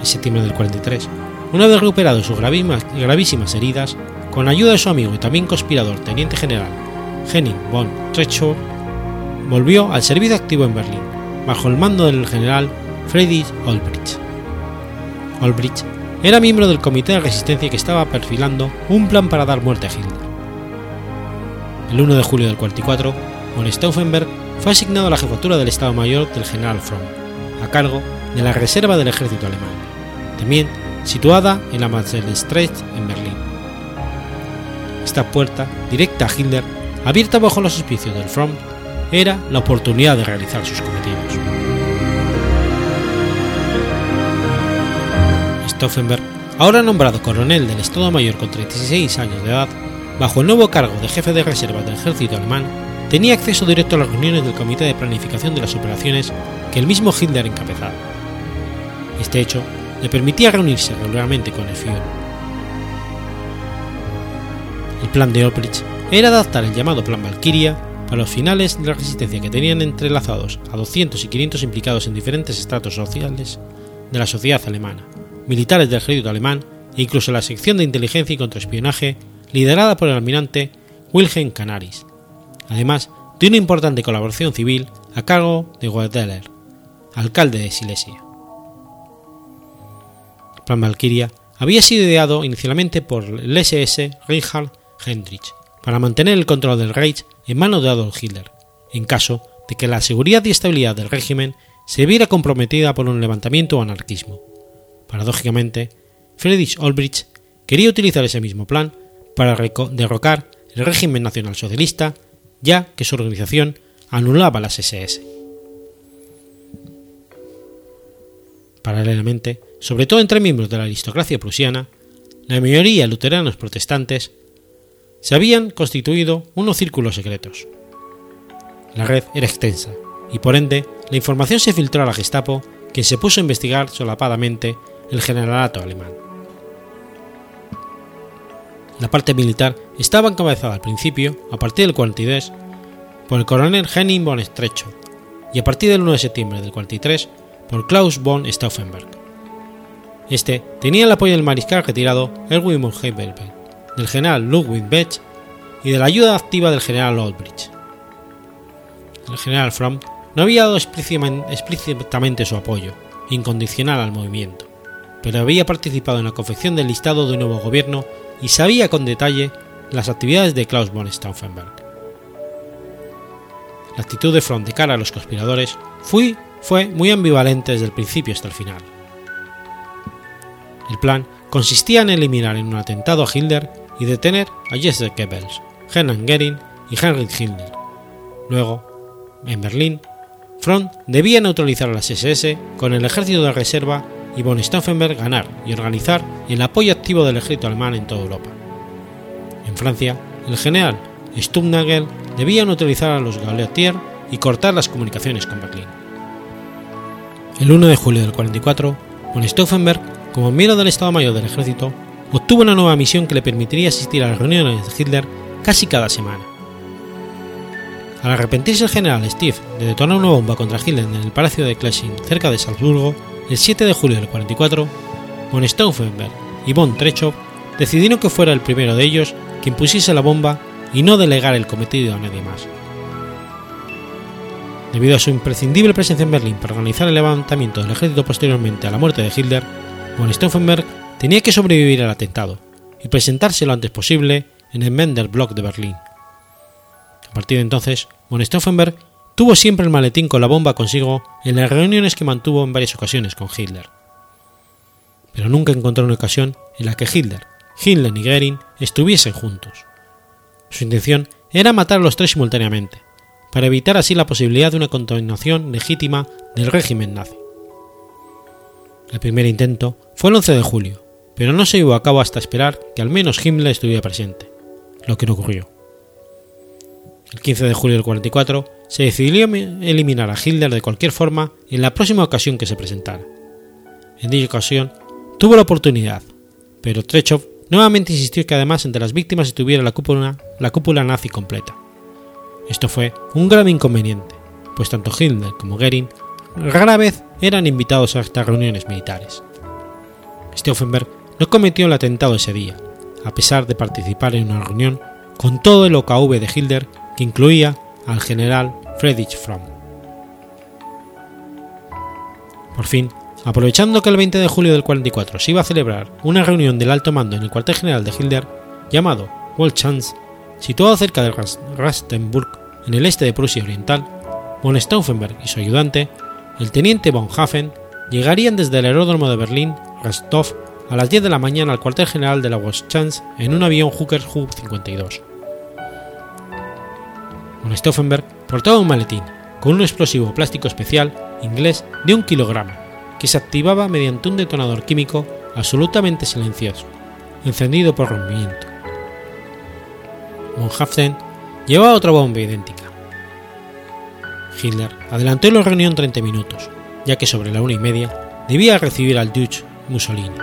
En septiembre del 43, una vez recuperado sus gravísimas heridas, con ayuda de su amigo y también conspirador teniente general Henning von Treschow, volvió al servicio activo en Berlín, bajo el mando del general Friedrich Olbrich. Olbrich era miembro del comité de resistencia que estaba perfilando un plan para dar muerte a Hitler. El 1 de julio del 44, von Stauffenberg fue asignado a la jefatura del Estado Mayor del general Fromm, a cargo de la reserva del ejército alemán, también situada en la Straße en Berlín. Esta puerta, directa a Hitler, abierta bajo los auspicios del Front, era la oportunidad de realizar sus cometidos. Stauffenberg, ahora nombrado coronel del Estado Mayor con 36 años de edad, bajo el nuevo cargo de jefe de reserva del ejército alemán, tenía acceso directo a las reuniones del Comité de Planificación de las Operaciones que el mismo Hitler encabezaba. Este hecho le permitía reunirse regularmente con el Führer. El plan de Olbrich era adaptar el llamado Plan Valkyria para los finales de la resistencia que tenían entrelazados a 200 y 500 implicados en diferentes estratos sociales de la sociedad alemana, militares del ejército alemán e incluso la sección de inteligencia y contraespionaje liderada por el almirante Wilhelm Canaris, además de una importante colaboración civil a cargo de Werdeler, alcalde de Silesia. Plan Valkyria había sido ideado inicialmente por el SS Reinhard Heydrich para mantener el control del Reich en manos de Adolf Hitler, en caso de que la seguridad y estabilidad del régimen se viera comprometida por un levantamiento o anarquismo. Paradójicamente, Friedrich Olbrich quería utilizar ese mismo plan para derrocar el régimen nacionalsocialista, ya que su organización anulaba las SS. Paralelamente, sobre todo entre miembros de la aristocracia prusiana, la mayoría luteranos protestantes, se habían constituido unos círculos secretos. La red era extensa, y por ende la información se filtró a la Gestapo, quien se puso a investigar solapadamente el generalato alemán. La parte militar estaba encabezada al principio, a partir del 42, por el coronel Henning von Stretcho y a partir del 1 de septiembre del 43 por Klaus von Stauffenberg. Este tenía el apoyo del mariscal retirado Erwin Heidelberg, del general Ludwig Bech y de la ayuda activa del general Olbrich. El general Fromm no había dado explícitamente su apoyo incondicional al movimiento, pero había participado en la confección del listado de un nuevo gobierno y sabía con detalle las actividades de Klaus von Stauffenberg. la actitud de Front de cara a los conspiradores fue muy ambivalente desde el principio hasta el final. El plan consistía en eliminar en un atentado a Hitler y detener a Joseph Goebbels, Hermann Göring y Heinrich Himmler. Luego, en Berlín, Front debía neutralizar a las SS con el ejército de reserva y von Stauffenberg ganar y organizar el apoyo activo del ejército alemán en toda Europa. En Francia, el general Stumpnagel debía neutralizar a los Gauleiter y cortar las comunicaciones con Berlín. El 1 de julio del 44, von Stauffenberg, como miembro del Estado Mayor del Ejército, obtuvo una nueva misión que le permitiría asistir a las reuniones de Hitler casi cada semana. Al arrepentirse el general Steve de detonar una bomba contra Hitler en el Palacio de Klesing cerca de Salzburgo, el 7 de julio del 44, von Stauffenberg y von Trechow decidieron que fuera el primero de ellos quien pusiese la bomba y no delegar el cometido a nadie más. Debido a su imprescindible presencia en Berlín para organizar el levantamiento del ejército posteriormente a la muerte de Hitler, von Stauffenberg tenía que sobrevivir al atentado y presentarse lo antes posible en el Mendelblock de Berlín. A partir de entonces, von Stauffenberg tuvo siempre el maletín con la bomba consigo en las reuniones que mantuvo en varias ocasiones con Hitler. Pero nunca encontró una ocasión en la que Hitler, Himmler y Goering estuviesen juntos. Su intención era matar a los tres simultáneamente, para evitar así la posibilidad de una continuación legítima del régimen nazi. El primer intento fue el 11 de julio, pero no se llevó a cabo hasta esperar que al menos Himmler estuviera presente, lo que no ocurrió. El 15 de julio del 44 se decidió eliminar a Hitler de cualquier forma en la próxima ocasión que se presentara. En dicha ocasión tuvo la oportunidad, pero Trechov nuevamente insistió que además entre las víctimas estuviera la cúpula, la cúpula nazi completa. Esto fue un grave inconveniente, pues tanto Hitler como Goering rara vez eran invitados a estas reuniones militares. Stauffenberg no cometió el atentado ese día, a pesar de participar en una reunión con todo el OKV de Hitler que incluía al general Friedrich Fromm. Por fin, aprovechando que el 20 de julio del 44 se iba a celebrar una reunión del alto mando en el cuartel general de Hitler, llamado Wolfschanz, situado cerca de Rastenburg, en el este de Prusia Oriental, von Stauffenberg y su ayudante, el teniente von Hafen, llegarían desde el aeródromo de Berlín, Rostov, a las 10 de la mañana al cuartel general de la Wolfschanz en un avión Hooker Ju-52. Von Stauffenberg portaba un maletín con un explosivo plástico especial inglés de un kilogramo que se activaba mediante un detonador químico absolutamente silencioso, encendido por rompimiento. Von Haften llevaba otra bomba idéntica. Hitler adelantó la reunión 30 minutos, ya que sobre la una y media debía recibir al Duce Mussolini.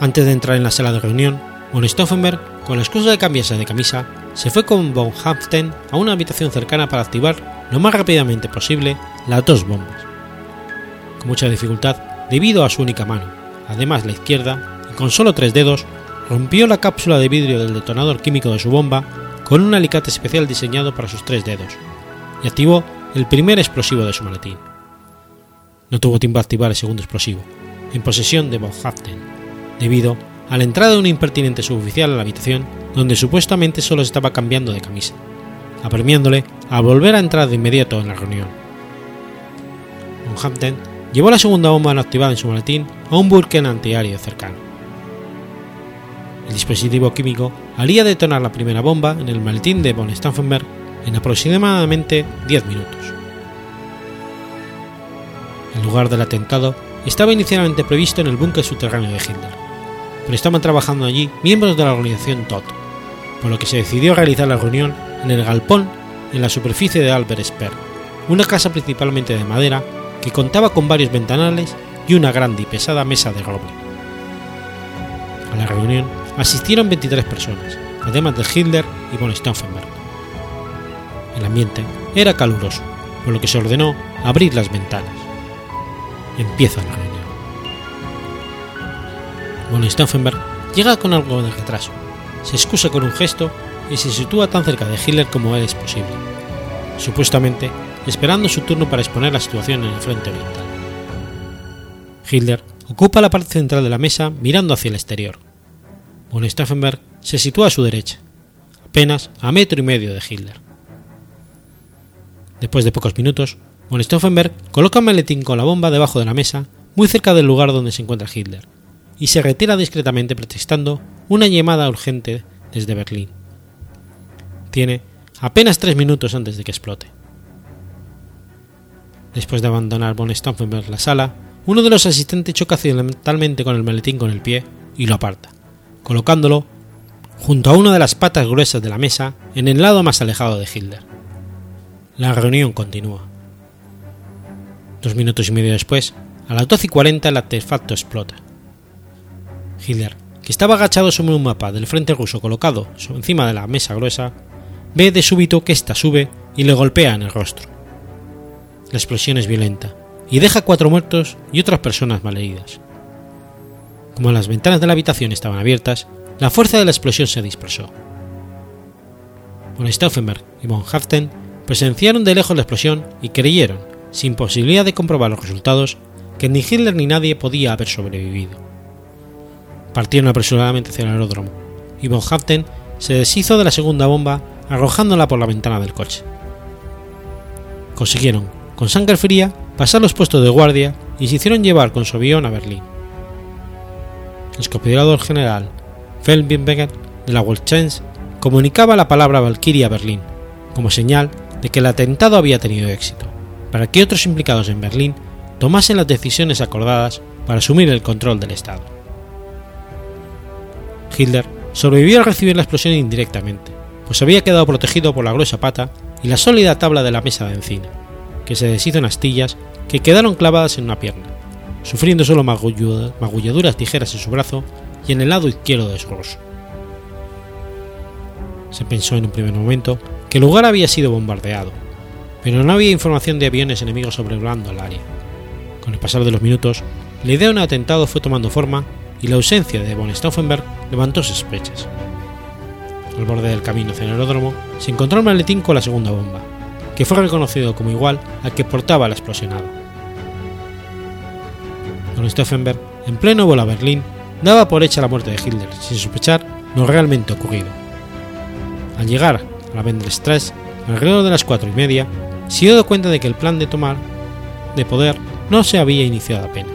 Antes de entrar en la sala de reunión, von Stauffenberg, con la excusa de cambiarse de camisa, se fue con von Haften a una habitación cercana para activar lo más rápidamente posible las dos bombas. Con mucha dificultad, debido a su única mano, además la izquierda, y con solo tres dedos, rompió la cápsula de vidrio del detonador químico de su bomba con un alicate especial diseñado para sus tres dedos, y activó el primer explosivo de su maletín. No tuvo tiempo de activar el segundo explosivo, en posesión de von Haften, debido a la entrada de un impertinente suboficial a la habitación donde supuestamente solo estaba cambiando de camisa, apremiándole a volver a entrar de inmediato en la reunión. Von Hampton llevó la segunda bomba no activada en su maletín a un burken antiaéreo cercano. El dispositivo químico haría detonar la primera bomba en el maletín de von Stauffenberg en aproximadamente 10 minutos. El lugar del atentado estaba inicialmente previsto en el búnker subterráneo de Hitler, pero estaban trabajando allí miembros de la organización TOT, por lo que se decidió realizar la reunión en el galpón en la superficie de Albert Speer, una casa principalmente de madera que contaba con varios ventanales y una grande y pesada mesa de roble. A la reunión asistieron 23 personas, además de Hitler y von Stauffenberg. El ambiente era caluroso, por lo que se ordenó abrir las ventanas. Empieza la reunión. Von Stauffenberg llega con algo de retraso, se excusa con un gesto y se sitúa tan cerca de Hitler como es posible, supuestamente esperando su turno para exponer la situación en el frente oriental. Hitler ocupa la parte central de la mesa mirando hacia el exterior. Von Stauffenberg se sitúa a su derecha, apenas a metro y medio de Hitler. Después de pocos minutos, von Stauffenberg coloca un maletín con la bomba debajo de la mesa, muy cerca del lugar donde se encuentra Hitler, y se retira discretamente protestando una llamada urgente desde Berlín. Tiene apenas tres minutos antes de que explote. Después de abandonar von Stauffenberg la sala, uno de los asistentes choca accidentalmente con el maletín con el pie y lo aparta, colocándolo junto a una de las patas gruesas de la mesa en el lado más alejado de Hitler. La reunión continúa. Dos minutos y medio después, a las 12 y 40 el artefacto explota. Hitler, que estaba agachado sobre un mapa del frente ruso colocado encima de la mesa gruesa, ve de súbito que ésta sube y le golpea en el rostro. La explosión es violenta y deja cuatro muertos y otras personas malheridas. Como las ventanas de la habitación estaban abiertas, la fuerza de la explosión se dispersó. Von Stauffenberg y von Haften presenciaron de lejos la explosión y creyeron, sin posibilidad de comprobar los resultados, que ni Hitler ni nadie podía haber sobrevivido. Partieron apresuradamente hacia el aeródromo, y von Haften se deshizo de la segunda bomba arrojándola por la ventana del coche. Consiguieron, con sangre fría, pasar los puestos de guardia y se hicieron llevar con su avión a Berlín. El general Feldwebel de la Weltschmerz comunicaba la palabra Valkyria a Berlín, como señal de que el atentado había tenido éxito, para que otros implicados en Berlín tomasen las decisiones acordadas para asumir el control del Estado. Hitler sobrevivió al recibir la explosión indirectamente, pues había quedado protegido por la gruesa pata y la sólida tabla de la mesa de encina, que se deshizo en astillas que quedaron clavadas en una pierna, sufriendo solo magulladuras ligeras en su brazo y en el lado izquierdo de su rostro. Se pensó en un primer momento que el lugar había sido bombardeado, pero no había información de aviones enemigos sobrevolando el área. Con el pasar de los minutos, la idea de un atentado fue tomando forma y la ausencia de von Stauffenberg levantó sospechas. Al borde del camino hacia el aeródromo se encontró el maletín con la segunda bomba, que fue reconocido como igual al que portaba la explosionado. Von Stauffenberg, en pleno vuelo a Berlín, daba por hecha la muerte de Hitler sin sospechar lo realmente ocurrido. Al llegar a la Vendrestrasse, alrededor de las cuatro y media, se dio cuenta de que el plan de tomar de poder no se había iniciado apenas.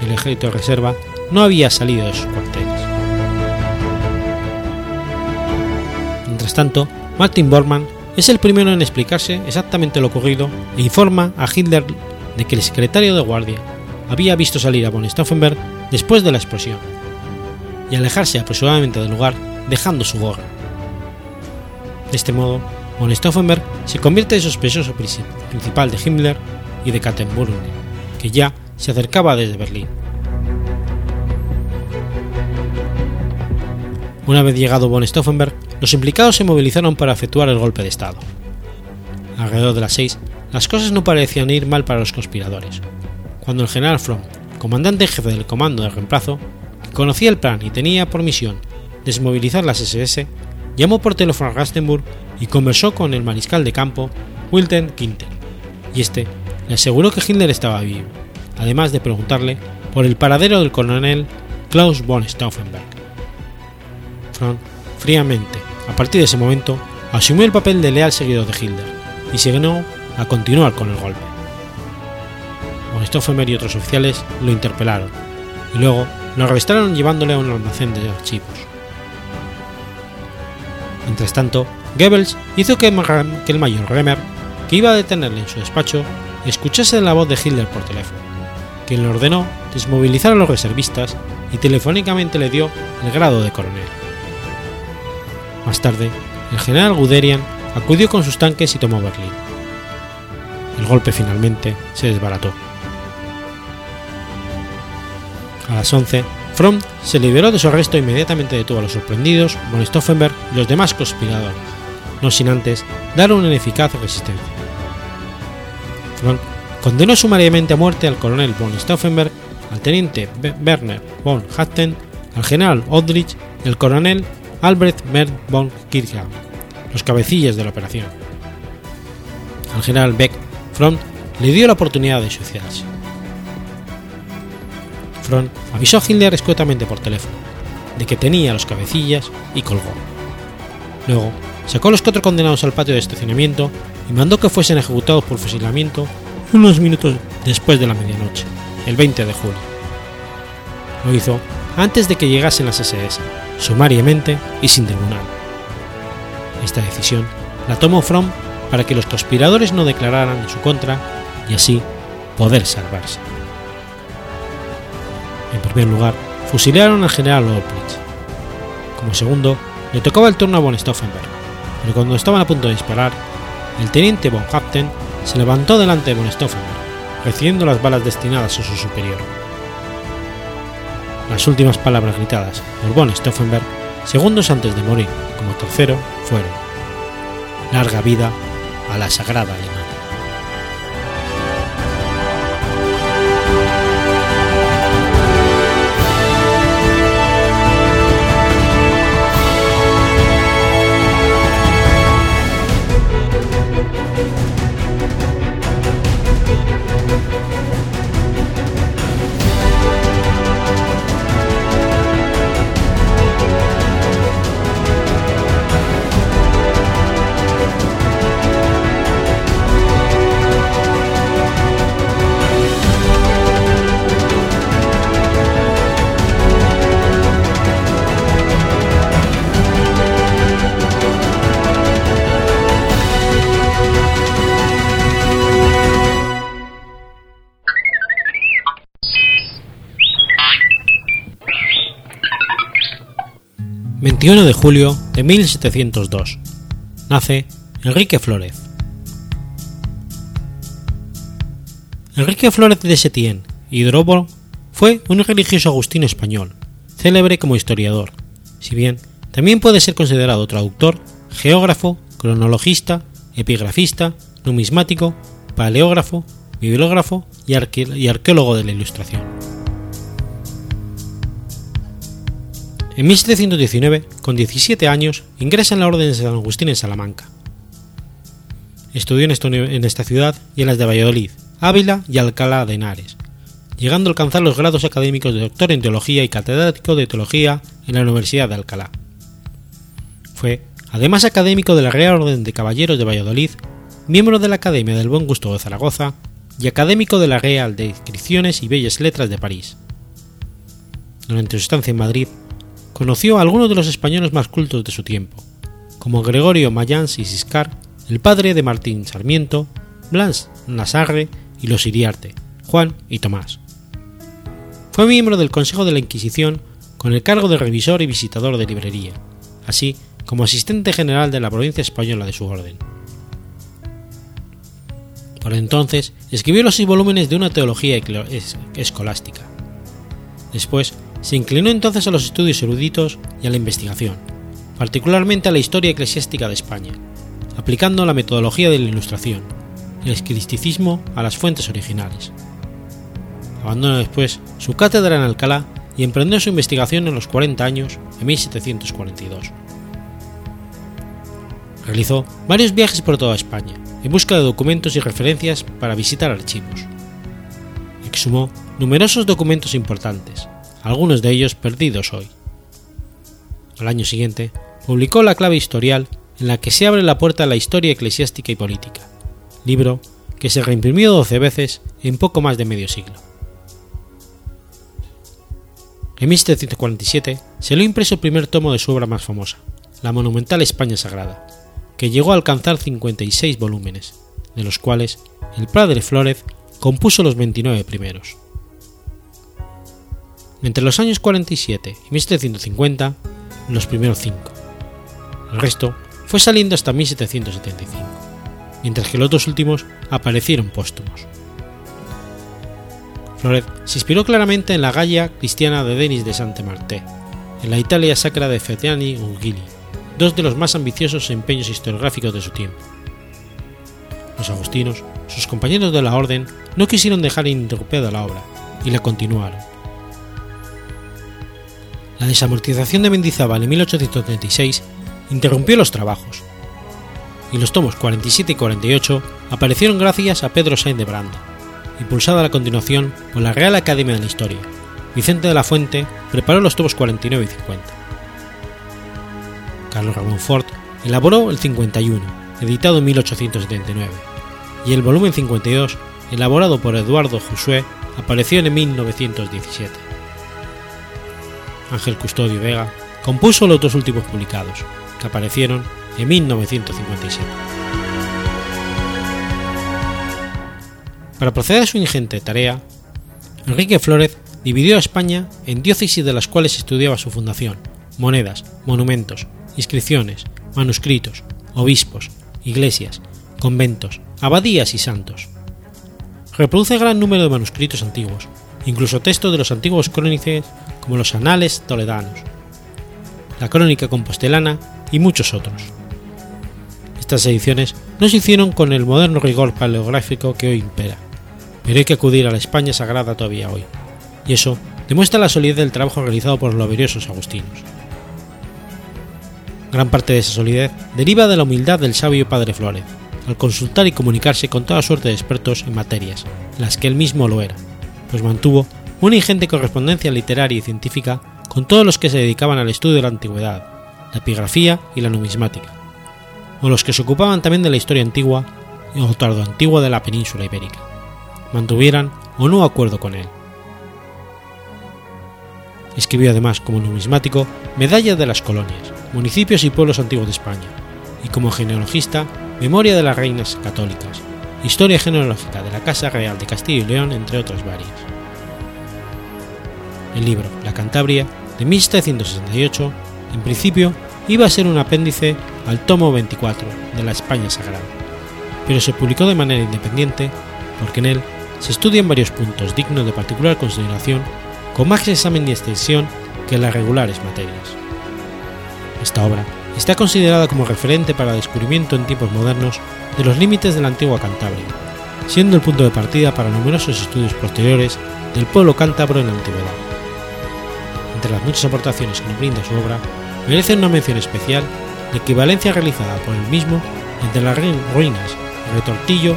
El ejército de reserva no había salido de sus cuarteles. Mientras tanto, Martin Bormann es el primero en explicarse exactamente lo ocurrido e informa a Hitler de que el secretario de guardia había visto salir a von Stauffenberg después de la explosión y alejarse apresuradamente del lugar dejando su gorra. De este modo, von Stauffenberg se convierte en sospechoso principal de Himmler y de Kattenburg, que ya se acercaba desde Berlín. Una vez llegado von Stauffenberg, los implicados se movilizaron para efectuar el golpe de Estado. Alrededor de las seis, las cosas no parecían ir mal para los conspiradores, cuando el general Fromm, comandante jefe del comando de reemplazo, que conocía el plan y tenía por misión desmovilizar las SS, llamó por teléfono a Rastenburg y conversó con el mariscal de campo Wilton Quinter, y este le aseguró que Hitler estaba vivo, además de preguntarle por el paradero del coronel Klaus von Stauffenberg. Fromm, fríamente, a partir de ese momento, asumió el papel de leal seguidor de Hitler y se ganó a continuar con el golpe. Stauffenberg y otros oficiales lo interpelaron y luego lo arrestaron llevándole a un almacén de archivos. Mientras tanto, Goebbels hizo que, el mayor Remer, que iba a detenerle en su despacho, escuchase la voz de Hitler por teléfono, quien le ordenó desmovilizar a los reservistas y telefónicamente le dio el grado de coronel. Más tarde, el general Guderian acudió con sus tanques y tomó Berlín. El golpe finalmente se desbarató. A las 11, Fromm se liberó de su arresto e inmediatamente detuvo a los sorprendidos, von Stauffenberg y los demás conspiradores, no sin antes dar una ineficaz resistencia. Fromm condenó sumariamente a muerte al coronel von Stauffenberg, al teniente Werner von Hatten, al general Aldrich y al coronel Albrecht Merz von Kirchhoff, los cabecillas de la operación. Al general Beck, Fromm le dio la oportunidad de suicidarse. Fromm avisó a Hitler escuetamente por teléfono de que tenía los cabecillas y colgó. Luego, sacó a los cuatro condenados al patio de estacionamiento y mandó que fuesen ejecutados por fusilamiento unos minutos después de la medianoche, el 20 de julio. Lo hizo antes de que llegasen las SS, sumariamente y sin tribunal. Esta decisión la tomó Fromm para que los conspiradores no declararan en su contra y así poder salvarse. En primer lugar, fusilaron al general Lorplitz. Como segundo, le tocaba el turno a von Stauffenberg, pero cuando estaban a punto de disparar, el teniente von Haupten se levantó delante de von Stauffenberg, recibiendo las balas destinadas a su superior. Las últimas palabras gritadas por von Stauffenberg, segundos antes de morir como tercero, fueron: Larga vida a la Sagrada. 21 de julio de 1702. Nace Enrique Flórez. Enrique Flórez de Setién y fue un religioso agustino español, célebre como historiador, si bien también puede ser considerado traductor, geógrafo, cronologista, epigrafista, numismático, paleógrafo, bibliógrafo y arqueólogo de la Ilustración. En 1719, con 17 años, ingresa en la Orden de San Agustín en Salamanca. Estudió en esta ciudad y en las de Valladolid, Ávila y Alcalá de Henares, llegando a alcanzar los grados académicos de doctor en teología y catedrático de teología en la Universidad de Alcalá. Fue, además, académico de la Real Orden de Caballeros de Valladolid, miembro de la Academia del Buen Gusto de Zaragoza y académico de la Real de Inscripciones y Bellas Letras de París. Durante su estancia en Madrid, conoció a algunos de los españoles más cultos de su tiempo, como Gregorio Mayans y Siscar, el padre de Martín Sarmiento, Blas Nasarre y los Iriarte, Juan y Tomás. Fue miembro del Consejo de la Inquisición con el cargo de revisor y visitador de librería, así como asistente general de la provincia española de su orden. Por entonces escribió los seis volúmenes de una teología escolástica. Después se inclinó entonces a los estudios eruditos y a la investigación, particularmente a la historia eclesiástica de España, aplicando la metodología de la Ilustración, el escristicismo a las fuentes originales. Abandonó después su cátedra en Alcalá y emprendió su investigación en los 40 años, en 1742. Realizó varios viajes por toda España en busca de documentos y referencias para visitar archivos. Exhumó numerosos documentos importantes, algunos de ellos perdidos hoy. Al año siguiente, publicó La clave historial en la que se abre la puerta a la historia eclesiástica y política, libro que se reimprimió 12 veces en poco más de medio siglo. En 1747 se lo impreso el primer tomo de su obra más famosa, la monumental España Sagrada, que llegó a alcanzar 56 volúmenes, de los cuales el padre Flórez compuso los 29 primeros. Entre los años 47 y 1750, los primeros cinco. El resto fue saliendo hasta 1775, mientras que los dos últimos aparecieron póstumos. Flores se inspiró claramente en la Gaia cristiana de Denis de Sante Marté, en la Italia sacra de Fetiani y Ungili, dos de los más ambiciosos empeños historiográficos de su tiempo. Los agustinos, sus compañeros de la orden, no quisieron dejar ininterrumpida la obra y la continuaron, la desamortización de Mendizábal en 1836 interrumpió los trabajos, y los tomos 47 y 48 aparecieron gracias a Pedro Sainz de Branda, impulsada a la continuación por la Real Academia de la Historia. Vicente de la Fuente preparó los tomos 49 y 50. Carlos Ramón Ford elaboró el 51, editado en 1879, y el volumen 52, elaborado por Eduardo Josué, apareció en 1917. Ángel Custodio Vega compuso los dos últimos publicados, que aparecieron en 1957. Para proceder a su ingente tarea, Enrique Flórez dividió a España en diócesis de las cuales estudiaba su fundación, monedas, monumentos, inscripciones, manuscritos, obispos, iglesias, conventos, abadías y santos. Reproduce gran número de manuscritos antiguos, incluso textos de los antiguos crónices como los Anales Toledanos, la Crónica Compostelana y muchos otros. Estas ediciones no se hicieron con el moderno rigor paleográfico que hoy impera, pero hay que acudir a la España sagrada todavía hoy, y eso demuestra la solidez del trabajo realizado por los laboriosos agustinos. Gran parte de esa solidez deriva de la humildad del sabio Padre Flores, al consultar y comunicarse con toda suerte de expertos en materias, en las que él mismo lo era, pues mantuvo una ingente correspondencia literaria y científica con todos los que se dedicaban al estudio de la antigüedad, la epigrafía y la numismática, o los que se ocupaban también de la historia antigua o tardo antigua de la península ibérica, mantuvieran o no acuerdo con él. Escribió además como numismático Medallas de las colonias, municipios y pueblos antiguos de España, y como genealogista Memoria de las reinas católicas, Historia genealógica de la Casa Real de Castillo y León, entre otras varias. El libro La Cantabria, de 1768, en principio iba a ser un apéndice al tomo 24 de la España Sagrada, pero se publicó de manera independiente porque en él se estudian varios puntos dignos de particular consideración con más examen y extensión que las regulares materias. Esta obra está considerada como referente para el descubrimiento en tiempos modernos de los límites de la antigua Cantabria, siendo el punto de partida para numerosos estudios posteriores del pueblo cántabro en la antigüedad. Entre las muchas aportaciones que nos brinda su obra, merece una mención especial la equivalencia realizada por él mismo entre las ruinas de Retortillo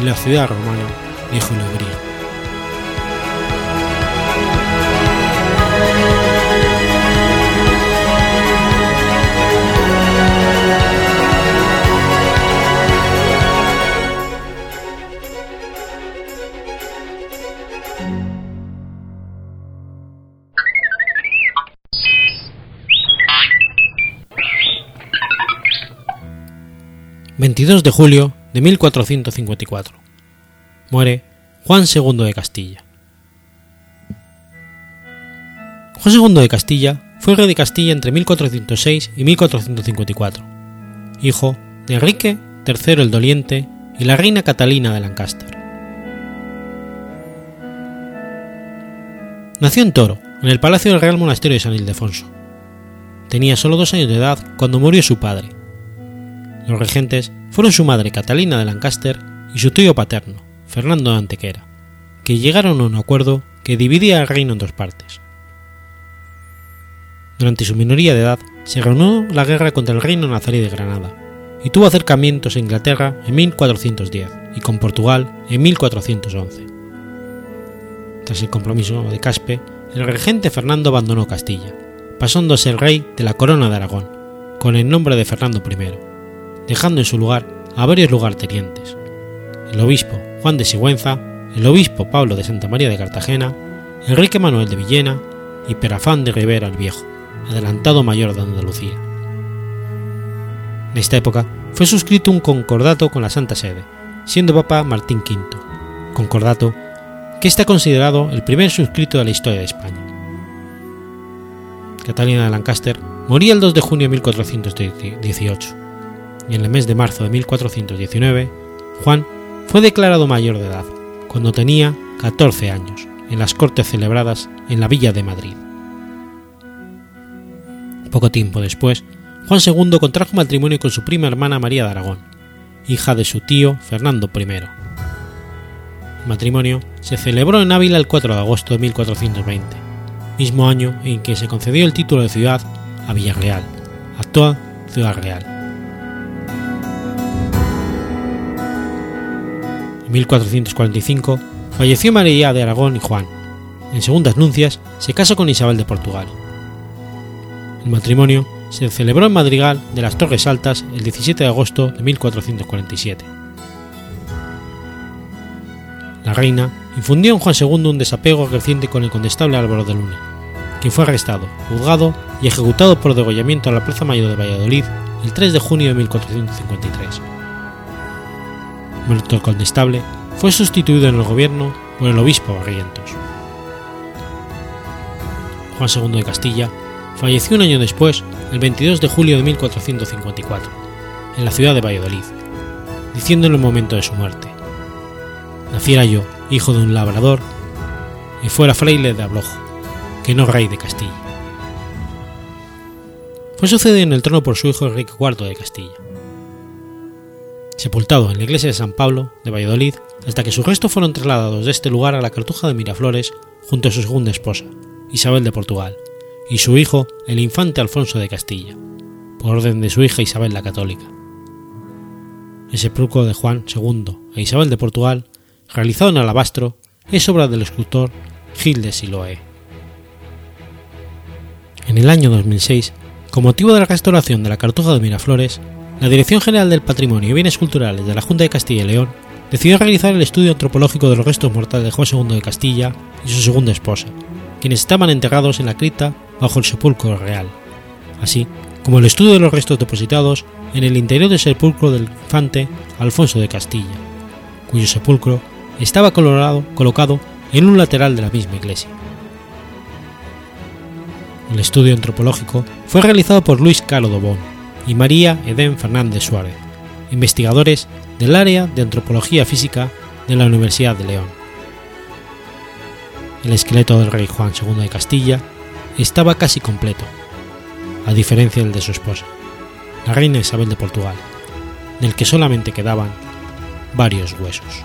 y la ciudad romana de Julio 22 de julio de 1454. Muere Juan II de Castilla. Juan II de Castilla fue rey de Castilla entre 1406 y 1454, hijo de Enrique III el Doliente y la reina Catalina de Lancaster. Nació en Toro, en el palacio del Real Monasterio de San Ildefonso. Tenía solo dos años de edad cuando murió su padre, los regentes fueron su madre Catalina de Lancaster y su tío paterno, Fernando de Antequera, que llegaron a un acuerdo que dividía el reino en dos partes. Durante su minoría de edad se reunió la guerra contra el reino nazarí de Granada y tuvo acercamientos a Inglaterra en 1410 y con Portugal en 1411. Tras el compromiso de Caspe, el regente Fernando abandonó Castilla, pasando a ser rey de la corona de Aragón, con el nombre de Fernando I dejando en su lugar a varios lugartenientes, el obispo Juan de Sigüenza, el obispo Pablo de Santa María de Cartagena, Enrique Manuel de Villena y Perafán de Rivera el Viejo, adelantado mayor de Andalucía. En esta época fue suscrito un concordato con la Santa Sede, siendo Papa Martín V, concordato que está considerado el primer suscrito de la historia de España. Catalina de Lancaster moría el 2 de junio de 1418 y en el mes de marzo de 1419, Juan fue declarado mayor de edad, cuando tenía 14 años, en las cortes celebradas en la villa de Madrid. Poco tiempo después, Juan II contrajo matrimonio con su prima hermana María de Aragón, hija de su tío Fernando I. El matrimonio se celebró en Ávila el 4 de agosto de 1420, mismo año en que se concedió el título de ciudad a Villarreal, actual Ciudad Real. 1445 falleció María de Aragón y Juan. En segundas nuncias se casó con Isabel de Portugal. El matrimonio se celebró en Madrigal de las Torres Altas el 17 de agosto de 1447. La reina infundió en Juan II un desapego creciente con el condestable Álvaro de Luna, quien fue arrestado, juzgado y ejecutado por degollamiento en la Plaza Mayor de Valladolid el 3 de junio de 1453. Muerto condestable, fue sustituido en el gobierno por el obispo Barrientos. Juan II de Castilla falleció un año después, el 22 de julio de 1454, en la ciudad de Valladolid, diciendo en el momento de su muerte: Naciera yo, hijo de un labrador, y fuera fraile de Ablojo, que no rey de Castilla. Fue sucedido en el trono por su hijo Enrique IV de Castilla. Sepultado en la iglesia de San Pablo de Valladolid hasta que sus restos fueron trasladados de este lugar a la Cartuja de Miraflores junto a su segunda esposa, Isabel de Portugal, y su hijo, el infante Alfonso de Castilla, por orden de su hija Isabel la Católica. El sepulcro de Juan II e Isabel de Portugal, realizado en alabastro, es obra del escultor Gil de Siloé. En el año 2006, con motivo de la restauración de la Cartuja de Miraflores, la Dirección General del Patrimonio y Bienes Culturales de la Junta de Castilla y León decidió realizar el estudio antropológico de los restos mortales de Juan II de Castilla y su segunda esposa, quienes estaban enterrados en la cripta bajo el sepulcro real, así como el estudio de los restos depositados en el interior del sepulcro del infante Alfonso de Castilla, cuyo sepulcro estaba colocado en un lateral de la misma iglesia. El estudio antropológico fue realizado por Luis Caro Dobón y María Edén Fernández Suárez, investigadores del área de antropología física de la Universidad de León. El esqueleto del rey Juan II de Castilla estaba casi completo, a diferencia del de su esposa, la reina Isabel de Portugal, del que solamente quedaban varios huesos.